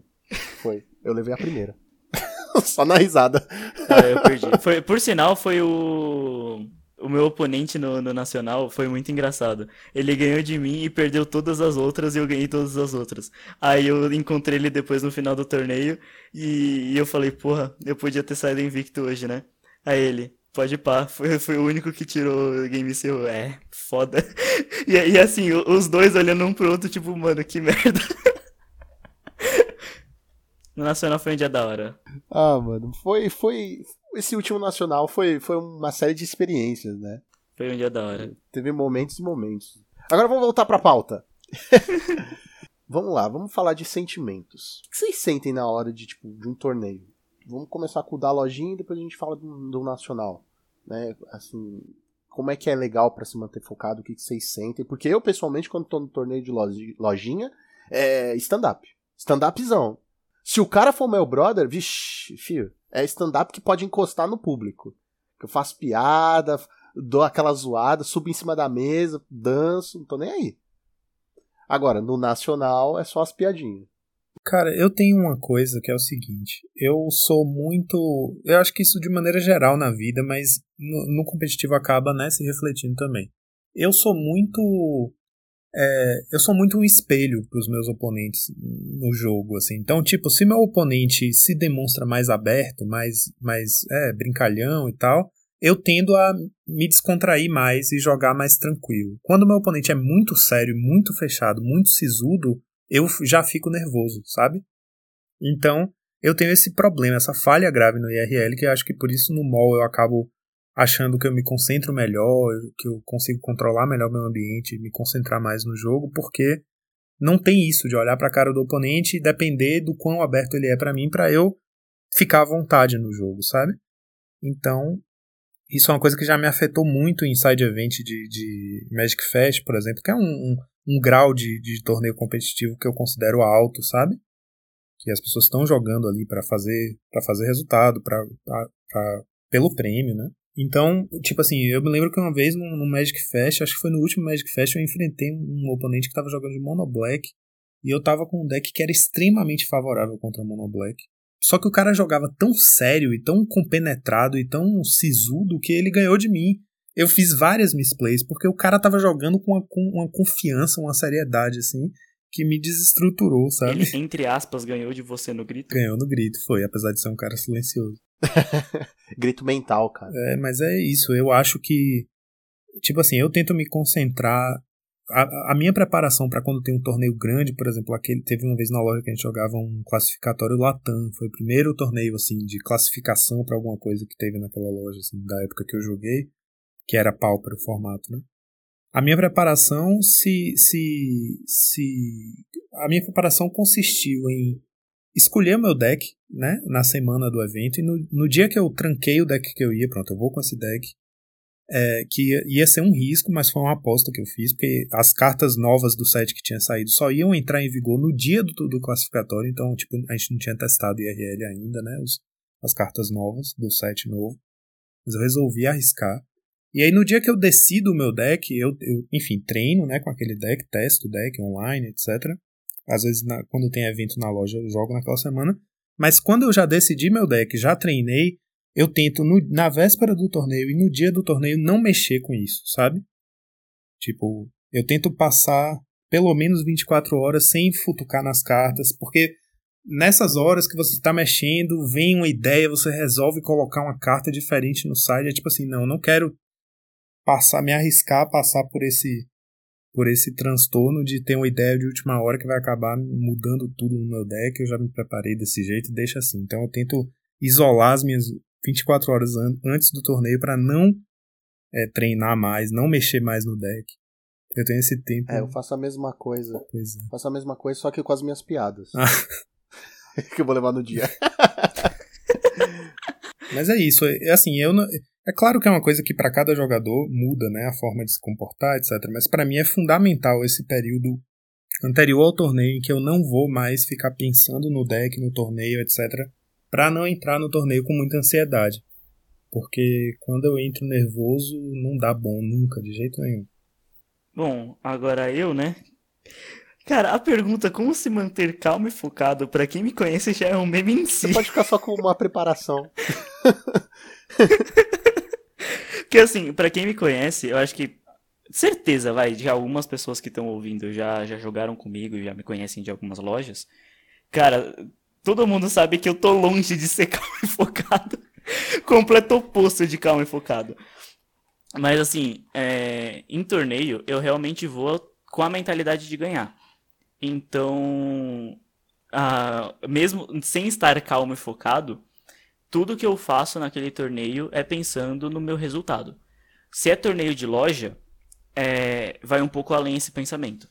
[SPEAKER 1] foi. Eu levei a primeira. Só na risada.
[SPEAKER 2] Ah, eu perdi. Foi, por sinal, foi o... O meu oponente no, no Nacional foi muito engraçado. Ele ganhou de mim e perdeu todas as outras e eu ganhei todas as outras. Aí eu encontrei ele depois no final do torneio e, e eu falei, porra, eu podia ter saído invicto hoje, né? Aí ele, pode pá, foi, foi o único que tirou o game seu. É, foda. E, e assim, os dois olhando um pro outro, tipo, mano, que merda. No Nacional foi um dia da hora.
[SPEAKER 1] Ah, mano, foi, foi. Esse último Nacional foi, foi uma série de experiências, né?
[SPEAKER 2] Foi um dia da hora.
[SPEAKER 1] Teve momentos e momentos. Agora vamos voltar pra pauta. vamos lá, vamos falar de sentimentos. O que vocês sentem na hora de, tipo, de um torneio? Vamos começar com o da lojinha e depois a gente fala do, do nacional. Né? Assim, como é que é legal para se manter focado, o que, que vocês sentem? Porque eu, pessoalmente, quando tô no torneio de lojinha, é stand-up. Stand-upzão. Se o cara for meu brother, vixi, filho, é stand-up que pode encostar no público. Eu faço piada, dou aquela zoada, subo em cima da mesa, danço, não tô nem aí. Agora, no nacional é só as piadinhas.
[SPEAKER 3] Cara, eu tenho uma coisa que é o seguinte: eu sou muito. Eu acho que isso de maneira geral na vida, mas no, no competitivo acaba né, se refletindo também. Eu sou muito. É, eu sou muito um espelho para os meus oponentes no jogo, assim. Então, tipo, se meu oponente se demonstra mais aberto, mais, mais é, brincalhão e tal, eu tendo a me descontrair mais e jogar mais tranquilo. Quando meu oponente é muito sério, muito fechado, muito sisudo, eu já fico nervoso, sabe? Então, eu tenho esse problema, essa falha grave no IRL, que eu acho que por isso no mall eu acabo achando que eu me concentro melhor, que eu consigo controlar melhor meu ambiente, me concentrar mais no jogo, porque não tem isso de olhar para a cara do oponente e depender do quão aberto ele é para mim para eu ficar à vontade no jogo, sabe? Então, isso é uma coisa que já me afetou muito em side event de, de Magic Fest, por exemplo, que é um, um, um grau de, de torneio competitivo que eu considero alto, sabe? Que as pessoas estão jogando ali para fazer para fazer resultado, para pelo prêmio, né? Então, tipo assim, eu me lembro que uma vez no, no, Magic Fest, acho que foi no último Magic Fest, eu enfrentei um, oponente que estava jogando de Mono Black e eu tava com um deck que era extremamente favorável contra Mono Black. Só que o cara jogava tão sério e tão compenetrado e tão sisudo que ele ganhou de mim. Eu fiz várias misplays porque o cara tava jogando com uma, com uma confiança, uma seriedade, assim, que me desestruturou, sabe?
[SPEAKER 2] Ele, entre aspas, ganhou de você no grito?
[SPEAKER 3] Ganhou no grito, foi, apesar de ser um cara silencioso.
[SPEAKER 1] grito mental, cara.
[SPEAKER 3] É, mas é isso, eu acho que. Tipo assim, eu tento me concentrar a, a, minha preparação para quando tem um torneio grande, por exemplo, aquele teve uma vez na loja que a gente jogava um classificatório Latam, foi o primeiro torneio assim de classificação para alguma coisa que teve naquela loja assim da época que eu joguei, que era pau para o formato, né? A minha preparação se se se a minha preparação consistiu em escolher o meu deck, né, na semana do evento e no, no dia que eu tranquei o deck que eu ia, pronto, eu vou com esse deck é, que ia ser um risco, mas foi uma aposta que eu fiz, porque as cartas novas do set que tinha saído só iam entrar em vigor no dia do, do classificatório, então tipo, a gente não tinha testado IRL ainda, né? Os, as cartas novas do set novo. Mas eu resolvi arriscar. E aí no dia que eu decido o meu deck, eu, eu enfim, treino né, com aquele deck, testo o deck online, etc. Às vezes, na, quando tem evento na loja, eu jogo naquela semana. Mas quando eu já decidi meu deck, já treinei, eu tento no, na véspera do torneio e no dia do torneio não mexer com isso, sabe? Tipo, eu tento passar pelo menos 24 horas sem futucar nas cartas, porque nessas horas que você está mexendo, vem uma ideia, você resolve colocar uma carta diferente no site, é tipo assim, não, não quero passar, me arriscar a passar por esse por esse transtorno de ter uma ideia de última hora que vai acabar mudando tudo no meu deck, eu já me preparei desse jeito, deixa assim. Então eu tento isolar as minhas 24 horas an antes do torneio para não é, treinar mais, não mexer mais no deck. Eu tenho esse tempo.
[SPEAKER 1] É, eu faço a mesma coisa.
[SPEAKER 3] Pois é.
[SPEAKER 1] Faço a mesma coisa, só que com as minhas piadas. Ah. que eu vou levar no dia.
[SPEAKER 3] Mas é isso. É, assim, eu não, é claro que é uma coisa que para cada jogador muda, né, a forma de se comportar, etc. Mas para mim é fundamental esse período anterior ao torneio em que eu não vou mais ficar pensando no deck, no torneio, etc para não entrar no torneio com muita ansiedade. Porque quando eu entro nervoso, não dá bom nunca, de jeito nenhum.
[SPEAKER 2] Bom, agora eu, né? Cara, a pergunta como se manter calmo e focado, para quem me conhece, já é um meme em si.
[SPEAKER 1] Você pode ficar só com uma preparação.
[SPEAKER 2] Porque assim, para quem me conhece, eu acho que certeza, vai, de algumas pessoas que estão ouvindo já já jogaram comigo, já me conhecem de algumas lojas. Cara, Todo mundo sabe que eu tô longe de ser calmo e focado. Completo oposto de calmo e focado. Mas assim, é, em torneio, eu realmente vou com a mentalidade de ganhar. Então, mesmo sem estar calmo e focado, tudo que eu faço naquele torneio é pensando no meu resultado. Se é torneio de loja, é, vai um pouco além esse pensamento.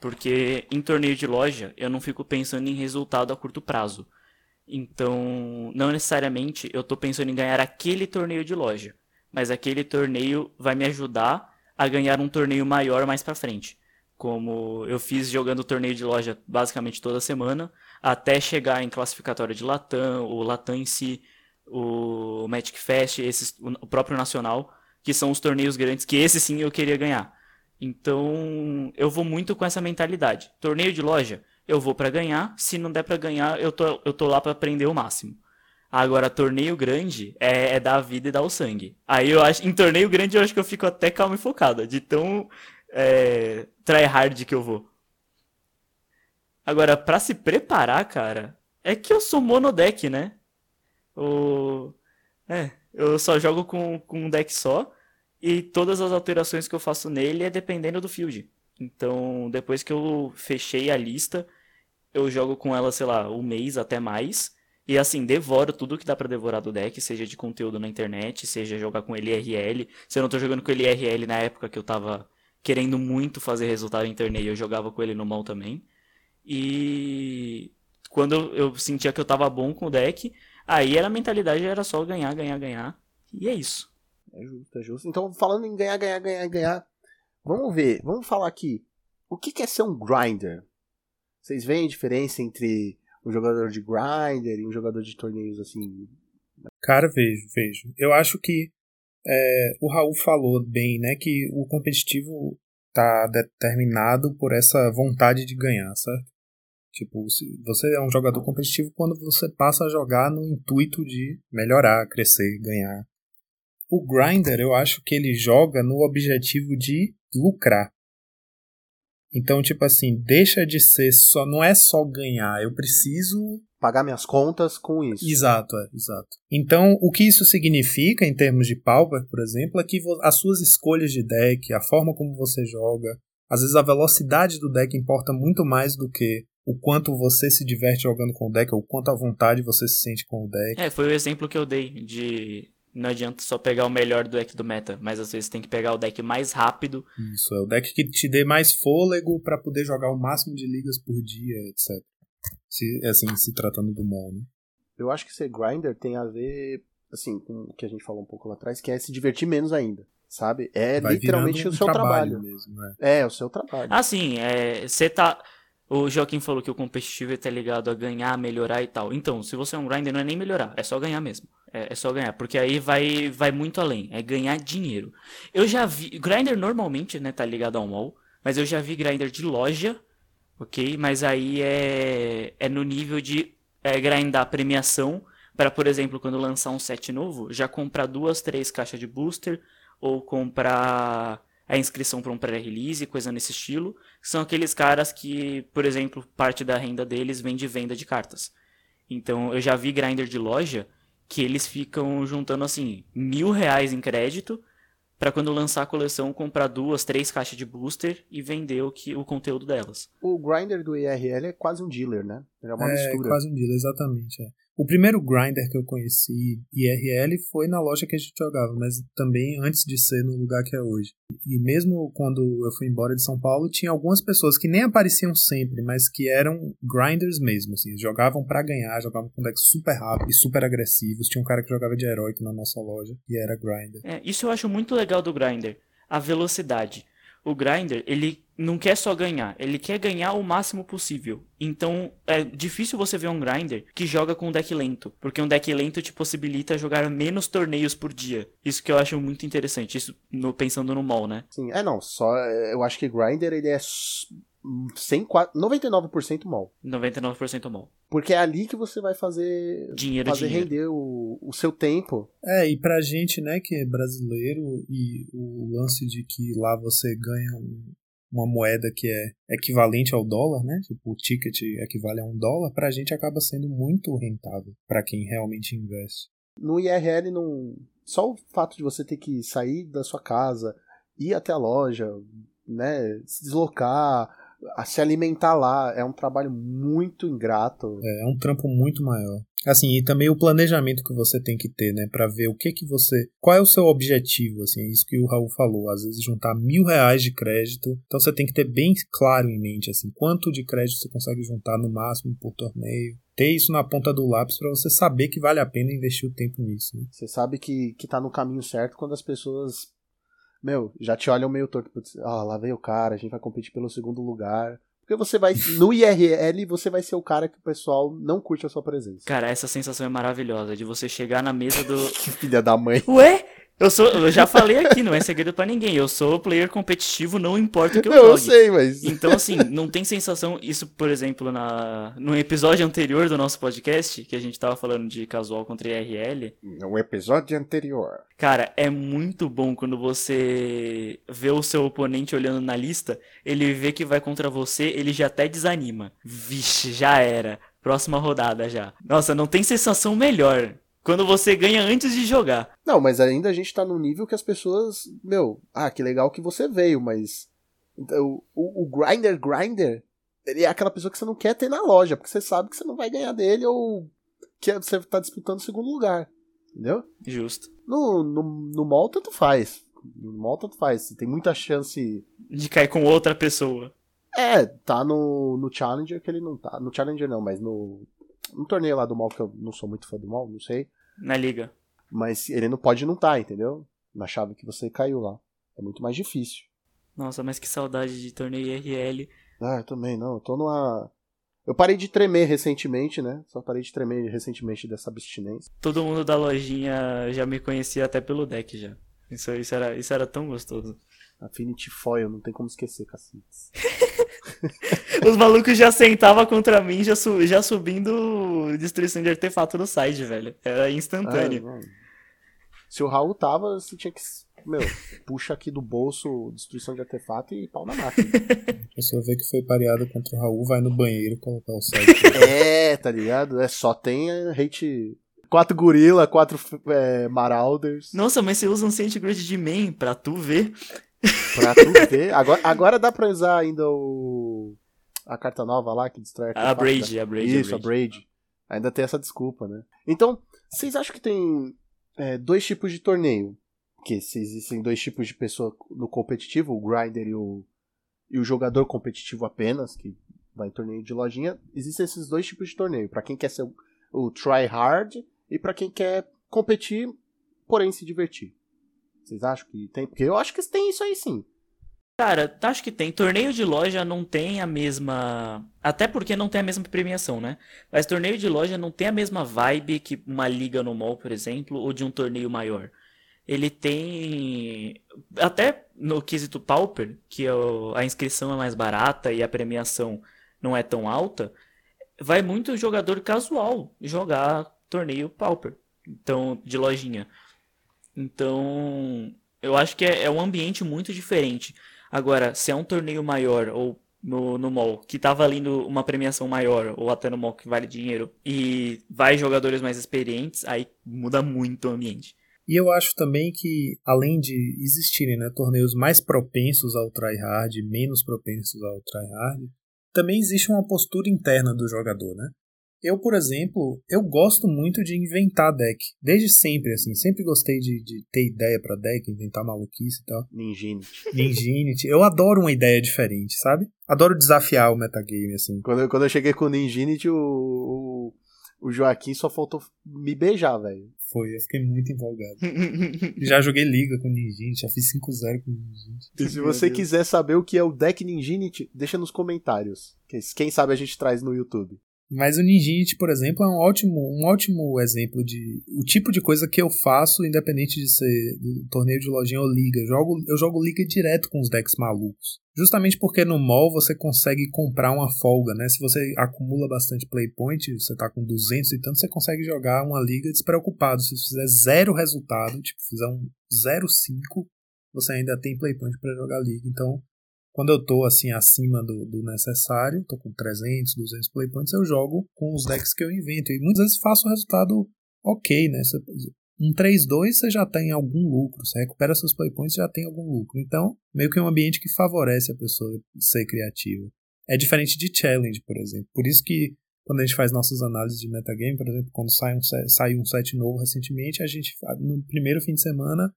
[SPEAKER 2] Porque em torneio de loja, eu não fico pensando em resultado a curto prazo. Então, não necessariamente eu tô pensando em ganhar aquele torneio de loja. Mas aquele torneio vai me ajudar a ganhar um torneio maior mais pra frente. Como eu fiz jogando torneio de loja basicamente toda semana, até chegar em classificatória de Latam, o Latam em si, o Magic Fest, esses, o próprio Nacional, que são os torneios grandes, que esse sim eu queria ganhar. Então, eu vou muito com essa mentalidade. Torneio de loja, eu vou para ganhar, se não der para ganhar, eu tô, eu tô lá para aprender o máximo. Agora, torneio grande é, é, dar a vida e dar o sangue. Aí eu acho, em torneio grande eu acho que eu fico até calmo e focado, de tão é, tryhard que eu vou. Agora, para se preparar, cara, é que eu sou monodeck, né? O... É, eu só jogo com, com um deck só. E todas as alterações que eu faço nele é dependendo do field. Então, depois que eu fechei a lista, eu jogo com ela, sei lá, um mês até mais. E assim, devoro tudo que dá para devorar do deck, seja de conteúdo na internet, seja jogar com ele IRL. Se eu não tô jogando com ele IRL na época que eu tava querendo muito fazer resultado em torneio, eu jogava com ele no mall também. E quando eu sentia que eu tava bom com o deck, aí a mentalidade era só ganhar, ganhar, ganhar. E é isso.
[SPEAKER 1] É justo, é justo. Então, falando em ganhar, ganhar, ganhar, ganhar, vamos ver, vamos falar aqui. O que é ser um grinder? Vocês veem a diferença entre um jogador de grinder e um jogador de torneios assim?
[SPEAKER 3] Cara, vejo, vejo. Eu acho que é, o Raul falou bem, né, que o competitivo tá determinado por essa vontade de ganhar, certo? Tipo, você é um jogador competitivo quando você passa a jogar no intuito de melhorar, crescer, ganhar. O grinder, eu acho que ele joga no objetivo de lucrar. Então, tipo assim, deixa de ser só. Não é só ganhar, eu preciso.
[SPEAKER 1] Pagar minhas contas com isso.
[SPEAKER 3] Exato, é, exato. Então, o que isso significa em termos de Pauper, por exemplo, é que as suas escolhas de deck, a forma como você joga, às vezes a velocidade do deck importa muito mais do que o quanto você se diverte jogando com o deck, ou o quanto à vontade você se sente com o deck.
[SPEAKER 2] É, foi o exemplo que eu dei de não adianta só pegar o melhor do deck do meta, mas às vezes tem que pegar o deck mais rápido.
[SPEAKER 3] Isso, é o deck que te dê mais fôlego para poder jogar o máximo de ligas por dia, etc. Se, assim, se tratando do mall, né?
[SPEAKER 1] Eu acho que ser grinder tem a ver, assim, com o que a gente falou um pouco lá atrás, que é se divertir menos ainda, sabe? É Vai literalmente um o seu trabalho. trabalho. Mesmo, é. é, o seu trabalho.
[SPEAKER 2] Ah, sim, é, você tá... O Joaquim falou que o competitivo está ligado a ganhar, melhorar e tal. Então, se você é um grinder, não é nem melhorar, é só ganhar mesmo. É, é, só ganhar, porque aí vai, vai muito além, é ganhar dinheiro. Eu já vi. Grinder normalmente, né, tá ligado ao mall, mas eu já vi grinder de loja, ok? Mas aí é, é no nível de é, grindar premiação, para, por exemplo, quando lançar um set novo, já comprar duas, três caixas de booster, ou comprar a inscrição para um pré-release, coisa nesse estilo. São aqueles caras que, por exemplo, parte da renda deles vem de venda de cartas. Então eu já vi grinder de loja que eles ficam juntando assim mil reais em crédito para quando lançar a coleção comprar duas, três caixas de booster e vender o que o conteúdo delas.
[SPEAKER 1] O grinder do IRL é quase um dealer, né?
[SPEAKER 3] Ele é uma é, mistura. É quase um dealer, exatamente. É. O primeiro grinder que eu conheci IRL foi na loja que a gente jogava, mas também antes de ser no lugar que é hoje. E mesmo quando eu fui embora de São Paulo, tinha algumas pessoas que nem apareciam sempre, mas que eram grinders mesmo, assim, jogavam para ganhar, jogavam com decks super rápido e super agressivos. Tinha um cara que jogava de heróico na nossa loja e era grinder.
[SPEAKER 2] É, isso eu acho muito legal do grinder, a velocidade o grinder, ele não quer só ganhar, ele quer ganhar o máximo possível. Então, é difícil você ver um grinder que joga com um deck lento, porque um deck lento te possibilita jogar menos torneios por dia. Isso que eu acho muito interessante, isso no, pensando no mall, né?
[SPEAKER 1] Sim, é não, só eu acho que grinder ele é 100, 99% mall.
[SPEAKER 2] 99% mall.
[SPEAKER 1] Porque é ali que você vai fazer
[SPEAKER 2] dinheiro,
[SPEAKER 1] fazer
[SPEAKER 2] dinheiro.
[SPEAKER 1] render o, o seu tempo.
[SPEAKER 3] É, e pra gente, né, que é brasileiro e o lance de que lá você ganha um, uma moeda que é equivalente ao dólar, né? Tipo, o ticket equivale a um dólar, pra gente acaba sendo muito rentável para quem realmente investe.
[SPEAKER 1] No IRL não só o fato de você ter que sair da sua casa, ir até a loja, né, se deslocar, a se alimentar lá é um trabalho muito ingrato.
[SPEAKER 3] É, é um trampo muito maior. Assim, e também o planejamento que você tem que ter, né? Pra ver o que que você. Qual é o seu objetivo, assim, é isso que o Raul falou. Às vezes juntar mil reais de crédito. Então você tem que ter bem claro em mente, assim, quanto de crédito você consegue juntar no máximo por torneio. Ter isso na ponta do lápis para você saber que vale a pena investir o tempo nisso, né?
[SPEAKER 1] Você sabe que, que tá no caminho certo quando as pessoas. Meu, já te olham meio torto. Ah, lá veio o cara, a gente vai competir pelo segundo lugar. Porque você vai. No IRL, você vai ser o cara que o pessoal não curte a sua presença.
[SPEAKER 2] Cara, essa sensação é maravilhosa de você chegar na mesa do.
[SPEAKER 1] que filha da mãe.
[SPEAKER 2] Ué? Eu sou, eu já falei aqui, não é segredo para ninguém. Eu sou player competitivo, não importa o que eu
[SPEAKER 1] não,
[SPEAKER 2] jogue.
[SPEAKER 1] Eu sei, mas.
[SPEAKER 2] Então, assim, não tem sensação. Isso, por exemplo, na no episódio anterior do nosso podcast, que a gente tava falando de casual contra IRL.
[SPEAKER 1] No episódio anterior.
[SPEAKER 2] Cara, é muito bom quando você vê o seu oponente olhando na lista, ele vê que vai contra você, ele já até desanima. Vixe, já era. Próxima rodada já. Nossa, não tem sensação melhor. Quando você ganha antes de jogar.
[SPEAKER 1] Não, mas ainda a gente tá num nível que as pessoas. Meu, ah, que legal que você veio, mas. Então, o, o Grinder Grinder, ele é aquela pessoa que você não quer ter na loja, porque você sabe que você não vai ganhar dele ou que você tá disputando o segundo lugar. Entendeu?
[SPEAKER 2] Justo.
[SPEAKER 1] No, no, no mall, tanto faz. No mall, tanto faz. Você tem muita chance.
[SPEAKER 2] De cair com outra pessoa.
[SPEAKER 1] É, tá no, no Challenger que ele não tá. No Challenger não, mas no. No torneio lá do mal, que eu não sou muito fã do mal, não sei.
[SPEAKER 2] Na liga.
[SPEAKER 1] Mas ele não pode não estar, tá, entendeu? Na chave que você caiu lá. É muito mais difícil.
[SPEAKER 2] Nossa, mas que saudade de torneio IRL.
[SPEAKER 1] Ah, eu também não. Eu tô numa. Eu parei de tremer recentemente, né? Só parei de tremer recentemente dessa abstinência.
[SPEAKER 2] Todo mundo da lojinha já me conhecia até pelo deck já. Isso, isso, era, isso era tão gostoso.
[SPEAKER 1] Affinity Foil, não tem como esquecer, cacites.
[SPEAKER 2] Os malucos já sentavam contra mim, já, su já subindo destruição de artefato no side, velho. Era instantâneo.
[SPEAKER 1] Ah, Se o Raul tava, você tinha que. Meu, puxa aqui do bolso destruição de artefato e pau na máquina.
[SPEAKER 3] A pessoa vê que foi pareado contra o Raul, vai no banheiro colocar o site.
[SPEAKER 1] é, tá ligado? É só tem hate. Quatro gorila, quatro é, marauders.
[SPEAKER 2] Nossa, mas você usa um Centigrade de main pra tu ver.
[SPEAKER 1] Pra tu ver. Agora, agora dá pra usar ainda o. A carta nova lá que destrói
[SPEAKER 2] a Braid, né? a Braid.
[SPEAKER 1] Isso, a Braid. Ainda tem essa desculpa, né? Então, vocês acham que tem é, dois tipos de torneio? Que se existem dois tipos de pessoa no competitivo, o grinder e o, e o jogador competitivo apenas, que vai em torneio de lojinha, existem esses dois tipos de torneio. para quem quer ser o, o try hard e para quem quer competir, porém se divertir. Vocês acham que tem? Porque eu acho que tem isso aí sim.
[SPEAKER 2] Cara, acho que tem. Torneio de loja não tem a mesma. Até porque não tem a mesma premiação, né? Mas torneio de loja não tem a mesma vibe que uma liga no mall, por exemplo, ou de um torneio maior. Ele tem. Até no quesito Pauper, que é a inscrição é mais barata e a premiação não é tão alta, vai muito jogador casual jogar torneio Pauper. Então, de lojinha. Então, eu acho que é, é um ambiente muito diferente. Agora, se é um torneio maior ou no, no mall que tá valendo uma premiação maior, ou até no mall que vale dinheiro, e vai jogadores mais experientes, aí muda muito o ambiente.
[SPEAKER 3] E eu acho também que, além de existirem né, torneios mais propensos ao tryhard, menos propensos ao tryhard, também existe uma postura interna do jogador, né? Eu, por exemplo, eu gosto muito de inventar deck. Desde sempre, assim. Sempre gostei de, de ter ideia para deck, inventar maluquice e tal.
[SPEAKER 1] Ninjinity.
[SPEAKER 3] Ninjinity. Eu adoro uma ideia diferente, sabe? Adoro desafiar o metagame, assim.
[SPEAKER 1] Quando eu, quando eu cheguei com o Ninjinity, o, o, o Joaquim só faltou me beijar, velho.
[SPEAKER 3] Foi, eu fiquei muito empolgado. já joguei liga com Ninjinity, já fiz 5-0 com Ninjinity.
[SPEAKER 1] E se você quiser saber o que é o deck Ninjinity, deixa nos comentários. Quem sabe a gente traz no YouTube.
[SPEAKER 3] Mas o Ninjinity, por exemplo, é um ótimo, um ótimo exemplo de o tipo de coisa que eu faço, independente de ser torneio de lojinha ou liga. Eu jogo, eu jogo liga direto com os decks malucos. Justamente porque no mall você consegue comprar uma folga, né? Se você acumula bastante playpoint, você tá com 200 e tanto, você consegue jogar uma liga despreocupado. Se você fizer zero resultado, tipo, fizer um 0,5, você ainda tem playpoint para jogar liga. Então, quando eu tô assim acima do, do, necessário, tô com 300, 200 playpoints, eu jogo com os decks que eu invento. E muitas vezes faço o resultado ok, né? Um 3-2 você já tem algum lucro, você recupera seus playpoints e já tem algum lucro. Então, meio que é um ambiente que favorece a pessoa ser criativa. É diferente de challenge, por exemplo. Por isso que quando a gente faz nossas análises de metagame, por exemplo, quando sai um, sai um set novo recentemente, a gente no primeiro fim de semana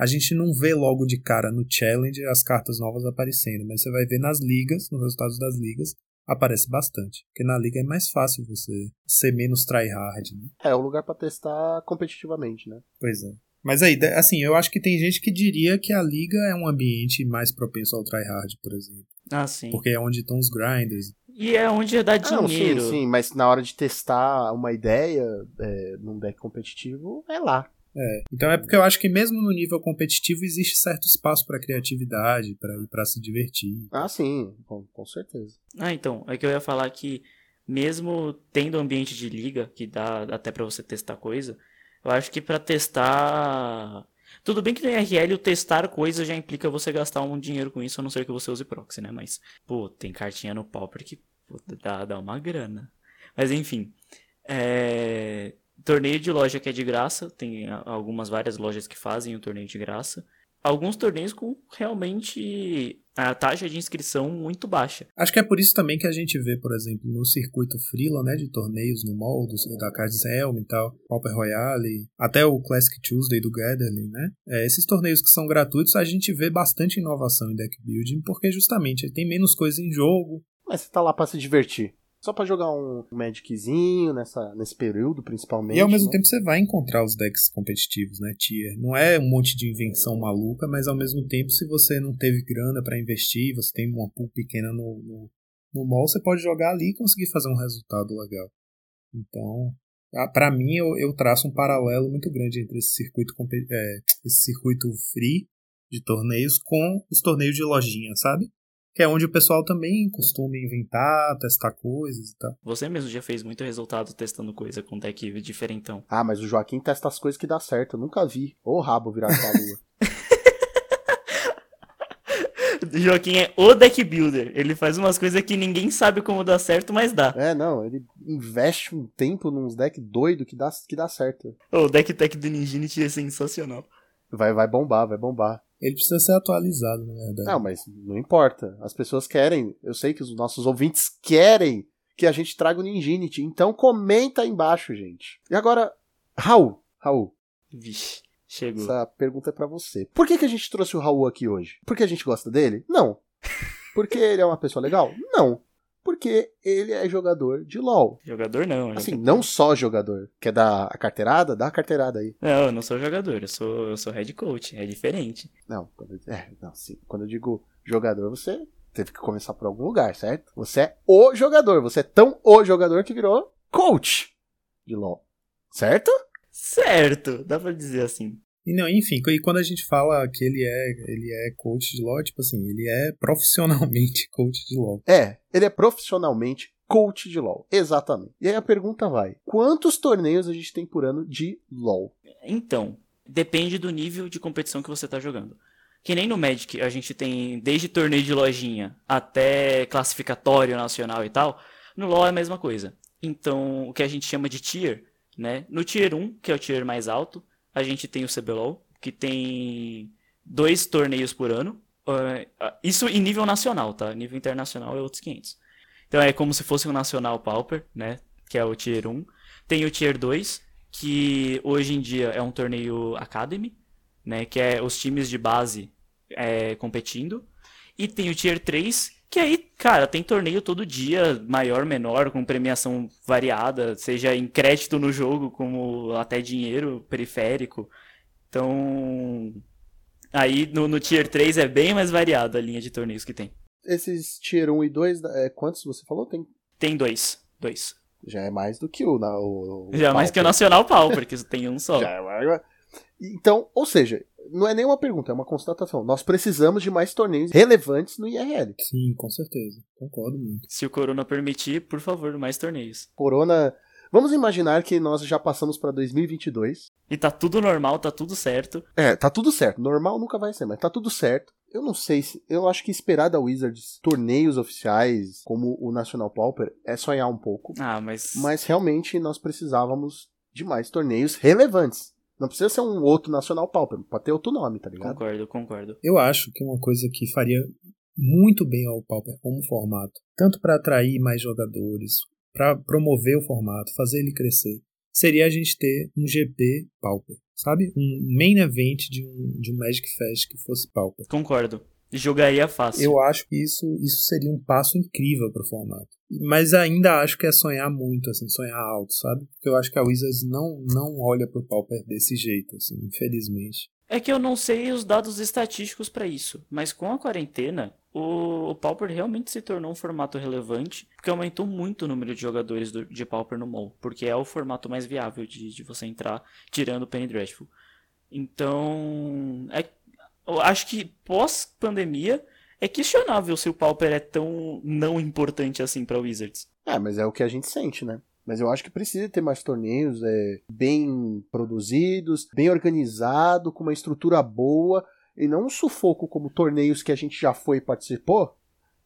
[SPEAKER 3] a gente não vê logo de cara no challenge as cartas novas aparecendo, mas você vai ver nas ligas, nos resultados das ligas, aparece bastante. Porque na liga é mais fácil você ser menos tryhard. Né?
[SPEAKER 1] É, é um lugar para testar competitivamente, né?
[SPEAKER 3] Pois é. Mas aí, assim, eu acho que tem gente que diria que a liga é um ambiente mais propenso ao tryhard, por exemplo.
[SPEAKER 2] Ah, sim.
[SPEAKER 3] Porque é onde estão os grinders.
[SPEAKER 2] E é onde dá dinheiro.
[SPEAKER 1] Não, sim, sim, mas na hora de testar uma ideia é, num deck competitivo, é lá.
[SPEAKER 3] É. Então é porque eu acho que mesmo no nível competitivo existe certo espaço para criatividade, para ir para se divertir.
[SPEAKER 1] Ah, sim, com, com certeza.
[SPEAKER 2] Ah, então, é que eu ia falar que mesmo tendo ambiente de liga que dá até para você testar coisa, eu acho que para testar tudo bem que no IRL o testar coisas já implica você gastar um dinheiro com isso, a não ser que você use proxy, né? Mas, pô, tem cartinha no Pauper que pô, dá, dá uma grana. Mas enfim. É... Torneio de loja que é de graça, tem algumas várias lojas que fazem o torneio de graça. Alguns torneios com realmente a taxa de inscrição muito baixa.
[SPEAKER 3] Acho que é por isso também que a gente vê, por exemplo, no circuito Freela, né, de torneios no mall, do, da Cards Helm e tal, Pauper Royale, até o Classic Tuesday do Gathering, né? É, esses torneios que são gratuitos, a gente vê bastante inovação em deck building, porque justamente tem menos coisa em jogo.
[SPEAKER 1] Mas você tá lá para se divertir. Só para jogar um Magiczinho nessa, nesse período, principalmente.
[SPEAKER 3] E ao mesmo né? tempo você vai encontrar os decks competitivos, né, Tier? Não é um monte de invenção maluca, mas ao mesmo tempo, se você não teve grana para investir, você tem uma pool pequena no, no, no mall, você pode jogar ali e conseguir fazer um resultado legal. Então, para mim, eu, eu, traço um paralelo muito grande entre esse circuito, é, esse circuito free de torneios com os torneios de lojinha, sabe? Que é onde o pessoal também costuma inventar, testar coisas e tal.
[SPEAKER 2] Você mesmo já fez muito resultado testando coisa com deck diferentão.
[SPEAKER 1] Ah, mas o Joaquim testa as coisas que dá certo, eu nunca vi. Ô rabo virar pra lua.
[SPEAKER 2] Joaquim é o deck builder. Ele faz umas coisas que ninguém sabe como dá certo, mas dá.
[SPEAKER 1] É, não, ele investe um tempo nos decks doido que dá, que dá certo.
[SPEAKER 2] O deck tech do Ninjinity é sensacional.
[SPEAKER 1] Vai, vai bombar, vai bombar.
[SPEAKER 3] Ele precisa ser atualizado, na verdade.
[SPEAKER 1] Não, mas não importa. As pessoas querem. Eu sei que os nossos ouvintes querem que a gente traga o Ninjinity. Então comenta aí embaixo, gente. E agora, Raul. Raul.
[SPEAKER 2] Vixe, chegou.
[SPEAKER 1] Essa pergunta é para você. Por que, que a gente trouxe o Raul aqui hoje? Porque a gente gosta dele? Não. Porque ele é uma pessoa legal? Não porque ele é jogador de LoL.
[SPEAKER 2] Jogador não.
[SPEAKER 1] Assim, jogador. não só jogador. Quer dar a carteirada? Dá a carteirada aí.
[SPEAKER 2] Não, eu não sou jogador, eu sou, eu sou head coach, é diferente.
[SPEAKER 1] Não, quando, é, não sim, quando eu digo jogador, você teve que começar por algum lugar, certo? Você é o jogador, você é tão o jogador que virou coach de LoL. Certo?
[SPEAKER 2] Certo, dá pra dizer assim.
[SPEAKER 3] E não, enfim, e quando a gente fala que ele é, ele é coach de LoL, tipo assim, ele é profissionalmente coach de LoL.
[SPEAKER 1] É, ele é profissionalmente coach de LoL. Exatamente. E aí a pergunta vai: quantos torneios a gente tem por ano de LoL?
[SPEAKER 2] Então, depende do nível de competição que você está jogando. Que nem no Magic a gente tem desde torneio de lojinha até classificatório nacional e tal. No LoL é a mesma coisa. Então, o que a gente chama de tier, né? No tier 1, que é o tier mais alto, a gente tem o CBLOL, que tem dois torneios por ano. Uh, isso em nível nacional, tá? Nível internacional é outros 500. Então é como se fosse um Nacional Pauper, né? Que é o Tier 1. Tem o Tier 2, que hoje em dia é um torneio Academy, né? Que é os times de base é, competindo. E tem o Tier 3, que aí, cara, tem torneio todo dia, maior, menor, com premiação variada, seja em crédito no jogo, como até dinheiro periférico. Então, aí no, no Tier 3 é bem mais variado a linha de torneios que tem.
[SPEAKER 1] Esses Tier 1 e 2, é, quantos você falou? Tem?
[SPEAKER 2] Tem dois. Dois.
[SPEAKER 1] Já é mais do que o, na, o,
[SPEAKER 2] o Já é mais que o Nacional Pau, porque tem um só.
[SPEAKER 1] Já é mais... Então, ou seja, não é nenhuma pergunta, é uma constatação. Nós precisamos de mais torneios relevantes no IRL.
[SPEAKER 3] Sim, com certeza. Concordo muito.
[SPEAKER 2] Se o Corona permitir, por favor, mais torneios.
[SPEAKER 1] Corona. Vamos imaginar que nós já passamos para 2022.
[SPEAKER 2] E tá tudo normal, tá tudo certo.
[SPEAKER 1] É, tá tudo certo. Normal nunca vai ser, mas tá tudo certo. Eu não sei se. Eu acho que esperar da Wizards torneios oficiais como o National Pauper é sonhar um pouco.
[SPEAKER 2] Ah, mas.
[SPEAKER 1] Mas realmente nós precisávamos de mais torneios relevantes. Não precisa ser um outro Nacional Pauper, pode ter outro nome, tá ligado?
[SPEAKER 2] Concordo, concordo.
[SPEAKER 3] Eu acho que uma coisa que faria muito bem ao Pauper como formato, tanto para atrair mais jogadores, para promover o formato, fazer ele crescer, seria a gente ter um GP Pauper, sabe? Um main event de um, de um Magic Fest que fosse Pauper.
[SPEAKER 2] Concordo. Jogaria fácil.
[SPEAKER 3] Eu acho que isso, isso seria um passo incrível para o formato. Mas ainda acho que é sonhar muito, assim, sonhar alto, sabe? Porque eu acho que a Wizards não, não olha pro Pauper desse jeito, assim, infelizmente.
[SPEAKER 2] É que eu não sei os dados estatísticos para isso, mas com a quarentena, o, o Pauper realmente se tornou um formato relevante, porque aumentou muito o número de jogadores do, de Pauper no mall, porque é o formato mais viável de, de você entrar, tirando o Penny Dreadful. Então, é, eu acho que pós-pandemia é questionável se o Pauper é tão não importante assim para Wizards.
[SPEAKER 1] É, mas é o que a gente sente, né? Mas eu acho que precisa ter mais torneios é, bem produzidos, bem organizado, com uma estrutura boa, e não um sufoco como torneios que a gente já foi e participou,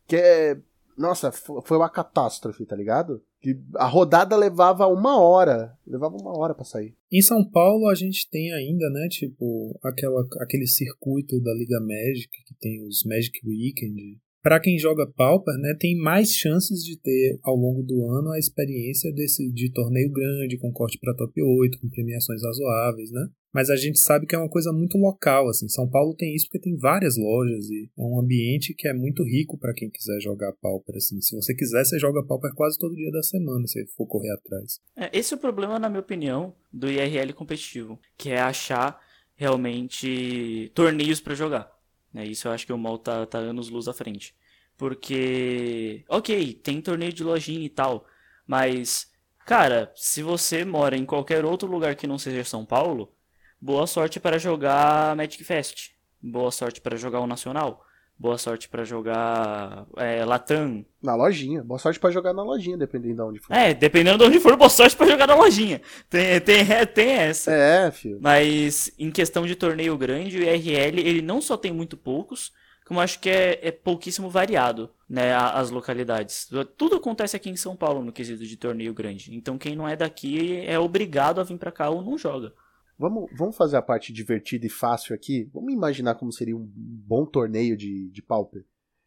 [SPEAKER 1] que é. Nossa, foi uma catástrofe, tá ligado? Que a rodada levava uma hora. Levava uma hora para sair.
[SPEAKER 3] Em São Paulo a gente tem ainda, né, tipo, aquela, aquele circuito da Liga Magic, que tem os Magic Weekend, para quem joga Pauper, né, tem mais chances de ter ao longo do ano a experiência desse de torneio grande, com corte para top 8, com premiações razoáveis, né? Mas a gente sabe que é uma coisa muito local, assim. São Paulo tem isso porque tem várias lojas e é um ambiente que é muito rico para quem quiser jogar Pauper, assim. Se você quiser, você joga Pauper quase todo dia da semana, se for correr atrás.
[SPEAKER 2] É, esse é o problema, na minha opinião, do IRL competitivo, que é achar realmente torneios para jogar. Né? Isso eu acho que o MOL tá, tá anos luz à frente. Porque, ok, tem torneio de lojinha e tal, mas, cara, se você mora em qualquer outro lugar que não seja São Paulo, boa sorte para jogar Magic Fest. Boa sorte para jogar o Nacional. Boa sorte para jogar é, Latam.
[SPEAKER 1] Na lojinha. Boa sorte para jogar na lojinha, dependendo de onde for.
[SPEAKER 2] É, dependendo de onde for, boa sorte para jogar na lojinha. Tem, tem, tem essa.
[SPEAKER 1] É, filho.
[SPEAKER 2] Mas em questão de torneio grande, o IRL, ele não só tem muito poucos, como acho que é, é pouquíssimo variado, né, as localidades. Tudo acontece aqui em São Paulo no quesito de torneio grande. Então quem não é daqui é obrigado a vir para cá ou não joga.
[SPEAKER 1] Vamos, vamos fazer a parte divertida e fácil aqui. Vamos imaginar como seria um bom torneio de, de Pauper.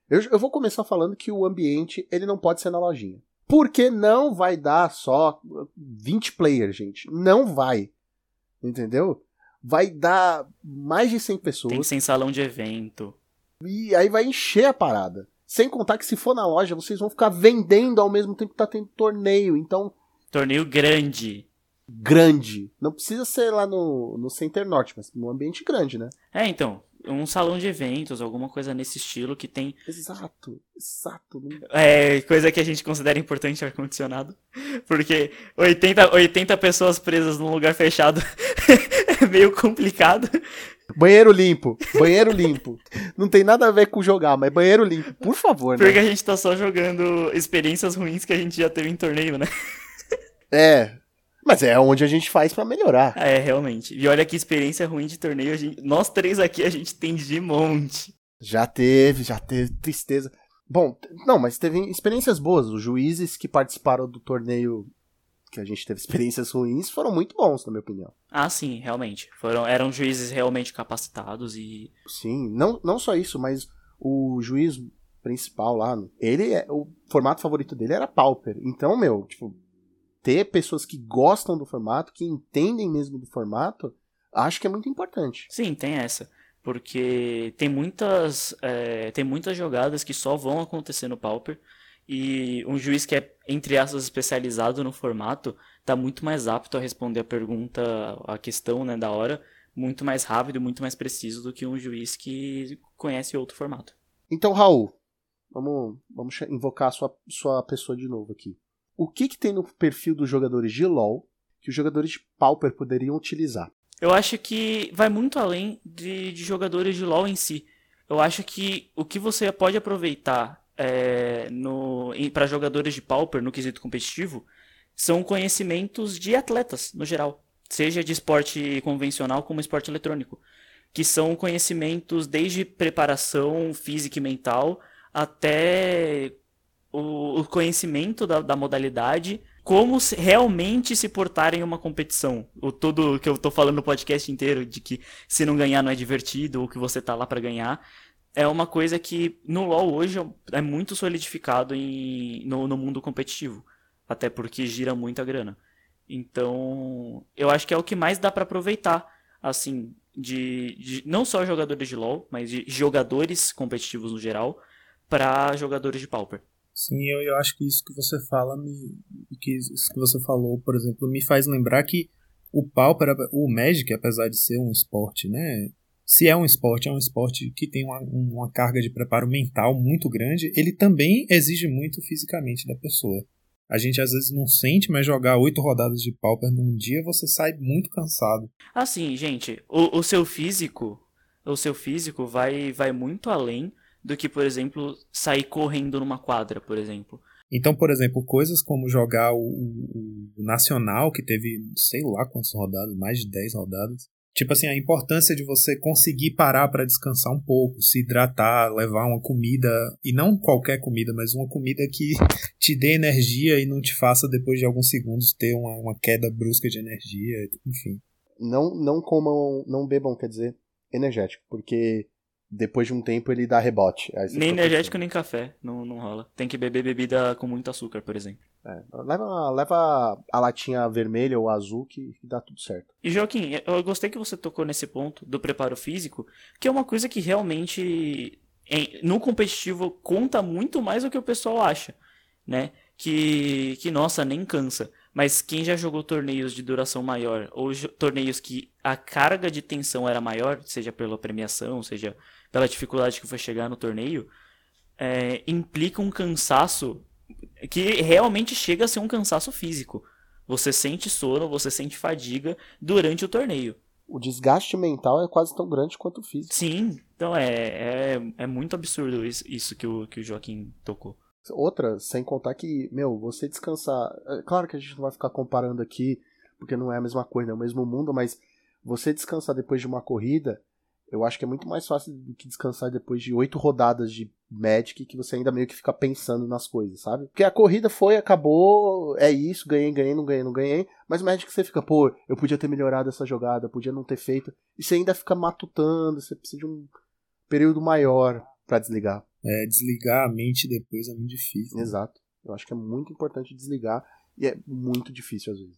[SPEAKER 1] Eu, eu vou começar falando que o ambiente ele não pode ser na lojinha. Porque não vai dar só 20 players, gente. Não vai. Entendeu? Vai dar mais de 100 pessoas.
[SPEAKER 2] Tem que ser em salão de evento.
[SPEAKER 1] E aí vai encher a parada. Sem contar que se for na loja, vocês vão ficar vendendo ao mesmo tempo que tá tendo torneio. Então.
[SPEAKER 2] Torneio grande
[SPEAKER 1] grande. Não precisa ser lá no, no Center Norte, mas num ambiente grande, né?
[SPEAKER 2] É, então. Um salão de eventos, alguma coisa nesse estilo que tem.
[SPEAKER 1] Exato, exato.
[SPEAKER 2] É, coisa que a gente considera importante ar-condicionado. Porque 80, 80 pessoas presas num lugar fechado é meio complicado.
[SPEAKER 1] Banheiro limpo, banheiro limpo. Não tem nada a ver com jogar, mas banheiro limpo, por favor,
[SPEAKER 2] né? Porque a gente tá só jogando experiências ruins que a gente já teve em torneio, né?
[SPEAKER 1] É, mas é onde a gente faz para melhorar.
[SPEAKER 2] É, realmente. E olha que experiência ruim de torneio. Gente... Nós três aqui a gente tem de monte.
[SPEAKER 1] Já teve, já teve. Tristeza. Bom, não, mas teve experiências boas. Os juízes que participaram do torneio que a gente teve experiências ruins foram muito bons, na minha opinião.
[SPEAKER 2] Ah, sim, realmente. Foram, eram juízes realmente capacitados e.
[SPEAKER 1] Sim, não, não só isso, mas o juiz principal lá, ele é, o formato favorito dele era Pauper. Então, meu, tipo, ter pessoas que gostam do formato, que entendem mesmo do formato, acho que é muito importante.
[SPEAKER 2] Sim, tem essa. Porque tem muitas, é, tem muitas jogadas que só vão acontecer no Pauper. E um juiz que é, entre aspas, especializado no formato, está muito mais apto a responder a pergunta, a questão né, da hora, muito mais rápido, muito mais preciso do que um juiz que conhece outro formato.
[SPEAKER 1] Então, Raul, vamos, vamos invocar a sua, sua pessoa de novo aqui o que, que tem no perfil dos jogadores de LoL que os jogadores de Pauper poderiam utilizar?
[SPEAKER 2] Eu acho que vai muito além de, de jogadores de LoL em si. Eu acho que o que você pode aproveitar é, para jogadores de Pauper no quesito competitivo são conhecimentos de atletas no geral, seja de esporte convencional como esporte eletrônico, que são conhecimentos desde preparação física e mental até o, o conhecimento da, da modalidade, como realmente se portar em uma competição. O tudo que eu tô falando no podcast inteiro, de que se não ganhar não é divertido, ou que você tá lá para ganhar, é uma coisa que no LoL hoje é muito solidificado em, no, no mundo competitivo. até porque gira muita grana. Então, eu acho que é o que mais dá para aproveitar, assim, de, de, não só jogadores de LoL, mas de jogadores competitivos no geral, para jogadores de Pauper.
[SPEAKER 3] Sim, eu, eu acho que isso que você fala, me, que isso que você falou, por exemplo, me faz lembrar que o Pauper, o Magic, apesar de ser um esporte, né, se é um esporte, é um esporte que tem uma, uma carga de preparo mental muito grande, ele também exige muito fisicamente da pessoa. A gente às vezes não sente, mas jogar oito rodadas de pauper num dia você sai muito cansado.
[SPEAKER 2] Assim, gente, o, o seu físico, o seu físico vai, vai muito além do que, por exemplo, sair correndo numa quadra, por exemplo.
[SPEAKER 3] Então, por exemplo, coisas como jogar o, o, o Nacional, que teve sei lá quantas rodadas, mais de 10 rodadas, Tipo assim, a importância de você conseguir parar para descansar um pouco, se hidratar, levar uma comida, e não qualquer comida, mas uma comida que te dê energia e não te faça, depois de alguns segundos, ter uma, uma queda brusca de energia, enfim.
[SPEAKER 1] Não, não comam, não bebam, quer dizer, energético, porque depois de um tempo ele dá rebote.
[SPEAKER 2] Nem energético nem café, não, não rola. Tem que beber bebida com muito açúcar, por exemplo.
[SPEAKER 1] É, leva, leva a latinha vermelha ou azul que, que dá tudo certo.
[SPEAKER 2] E Joaquim, eu gostei que você tocou nesse ponto do preparo físico, que é uma coisa que realmente no competitivo conta muito mais do que o pessoal acha, né? Que, que nossa, nem cansa. Mas quem já jogou torneios de duração maior, ou torneios que a carga de tensão era maior, seja pela premiação, seja pela dificuldade que foi chegar no torneio, é, implica um cansaço que realmente chega a ser um cansaço físico. Você sente sono, você sente fadiga durante o torneio.
[SPEAKER 1] O desgaste mental é quase tão grande quanto o físico.
[SPEAKER 2] Sim, então é, é, é muito absurdo isso, isso que, o, que o Joaquim tocou.
[SPEAKER 1] Outra, sem contar que, meu, você descansar. É claro que a gente não vai ficar comparando aqui, porque não é a mesma coisa, é o mesmo mundo, mas você descansar depois de uma corrida eu acho que é muito mais fácil do que descansar depois de oito rodadas de Magic que você ainda meio que fica pensando nas coisas, sabe? Porque a corrida foi, acabou, é isso, ganhei, ganhei, não ganhei, não ganhei. Mas o Magic você fica, pô, eu podia ter melhorado essa jogada, podia não ter feito. E você ainda fica matutando, você precisa de um período maior para desligar.
[SPEAKER 3] É, desligar a mente depois é muito difícil.
[SPEAKER 1] Né? Exato. Eu acho que é muito importante desligar e é muito difícil às vezes.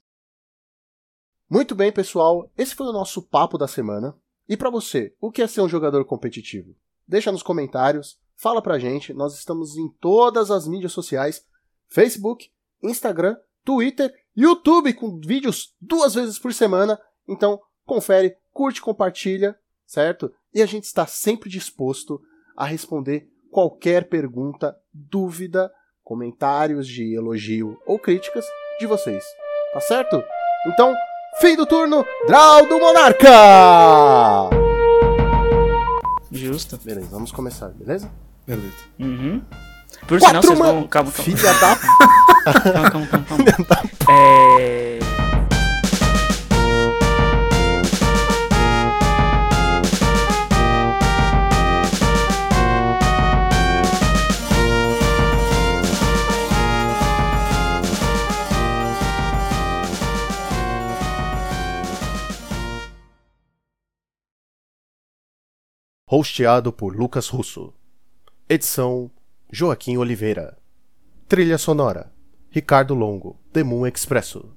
[SPEAKER 1] Muito bem, pessoal. Esse foi o nosso papo da semana. E para você, o que é ser um jogador competitivo? Deixa nos comentários, fala pra gente. Nós estamos em todas as mídias sociais: Facebook, Instagram, Twitter, YouTube com vídeos duas vezes por semana. Então, confere, curte, compartilha, certo? E a gente está sempre disposto a responder qualquer pergunta, dúvida, comentários de elogio ou críticas de vocês. Tá certo? Então, Fim do turno, Draw do Monarca!
[SPEAKER 2] Justo.
[SPEAKER 1] Beleza, vamos começar, beleza?
[SPEAKER 3] Beleza.
[SPEAKER 2] Uhum. Por Quatro sinal, vocês vão... Calma, calma.
[SPEAKER 1] Filha da...
[SPEAKER 2] calma, calma, calma. calma. é...
[SPEAKER 1] hosteado por Lucas Russo. Edição Joaquim Oliveira. Trilha sonora Ricardo Longo, The Moon Expresso.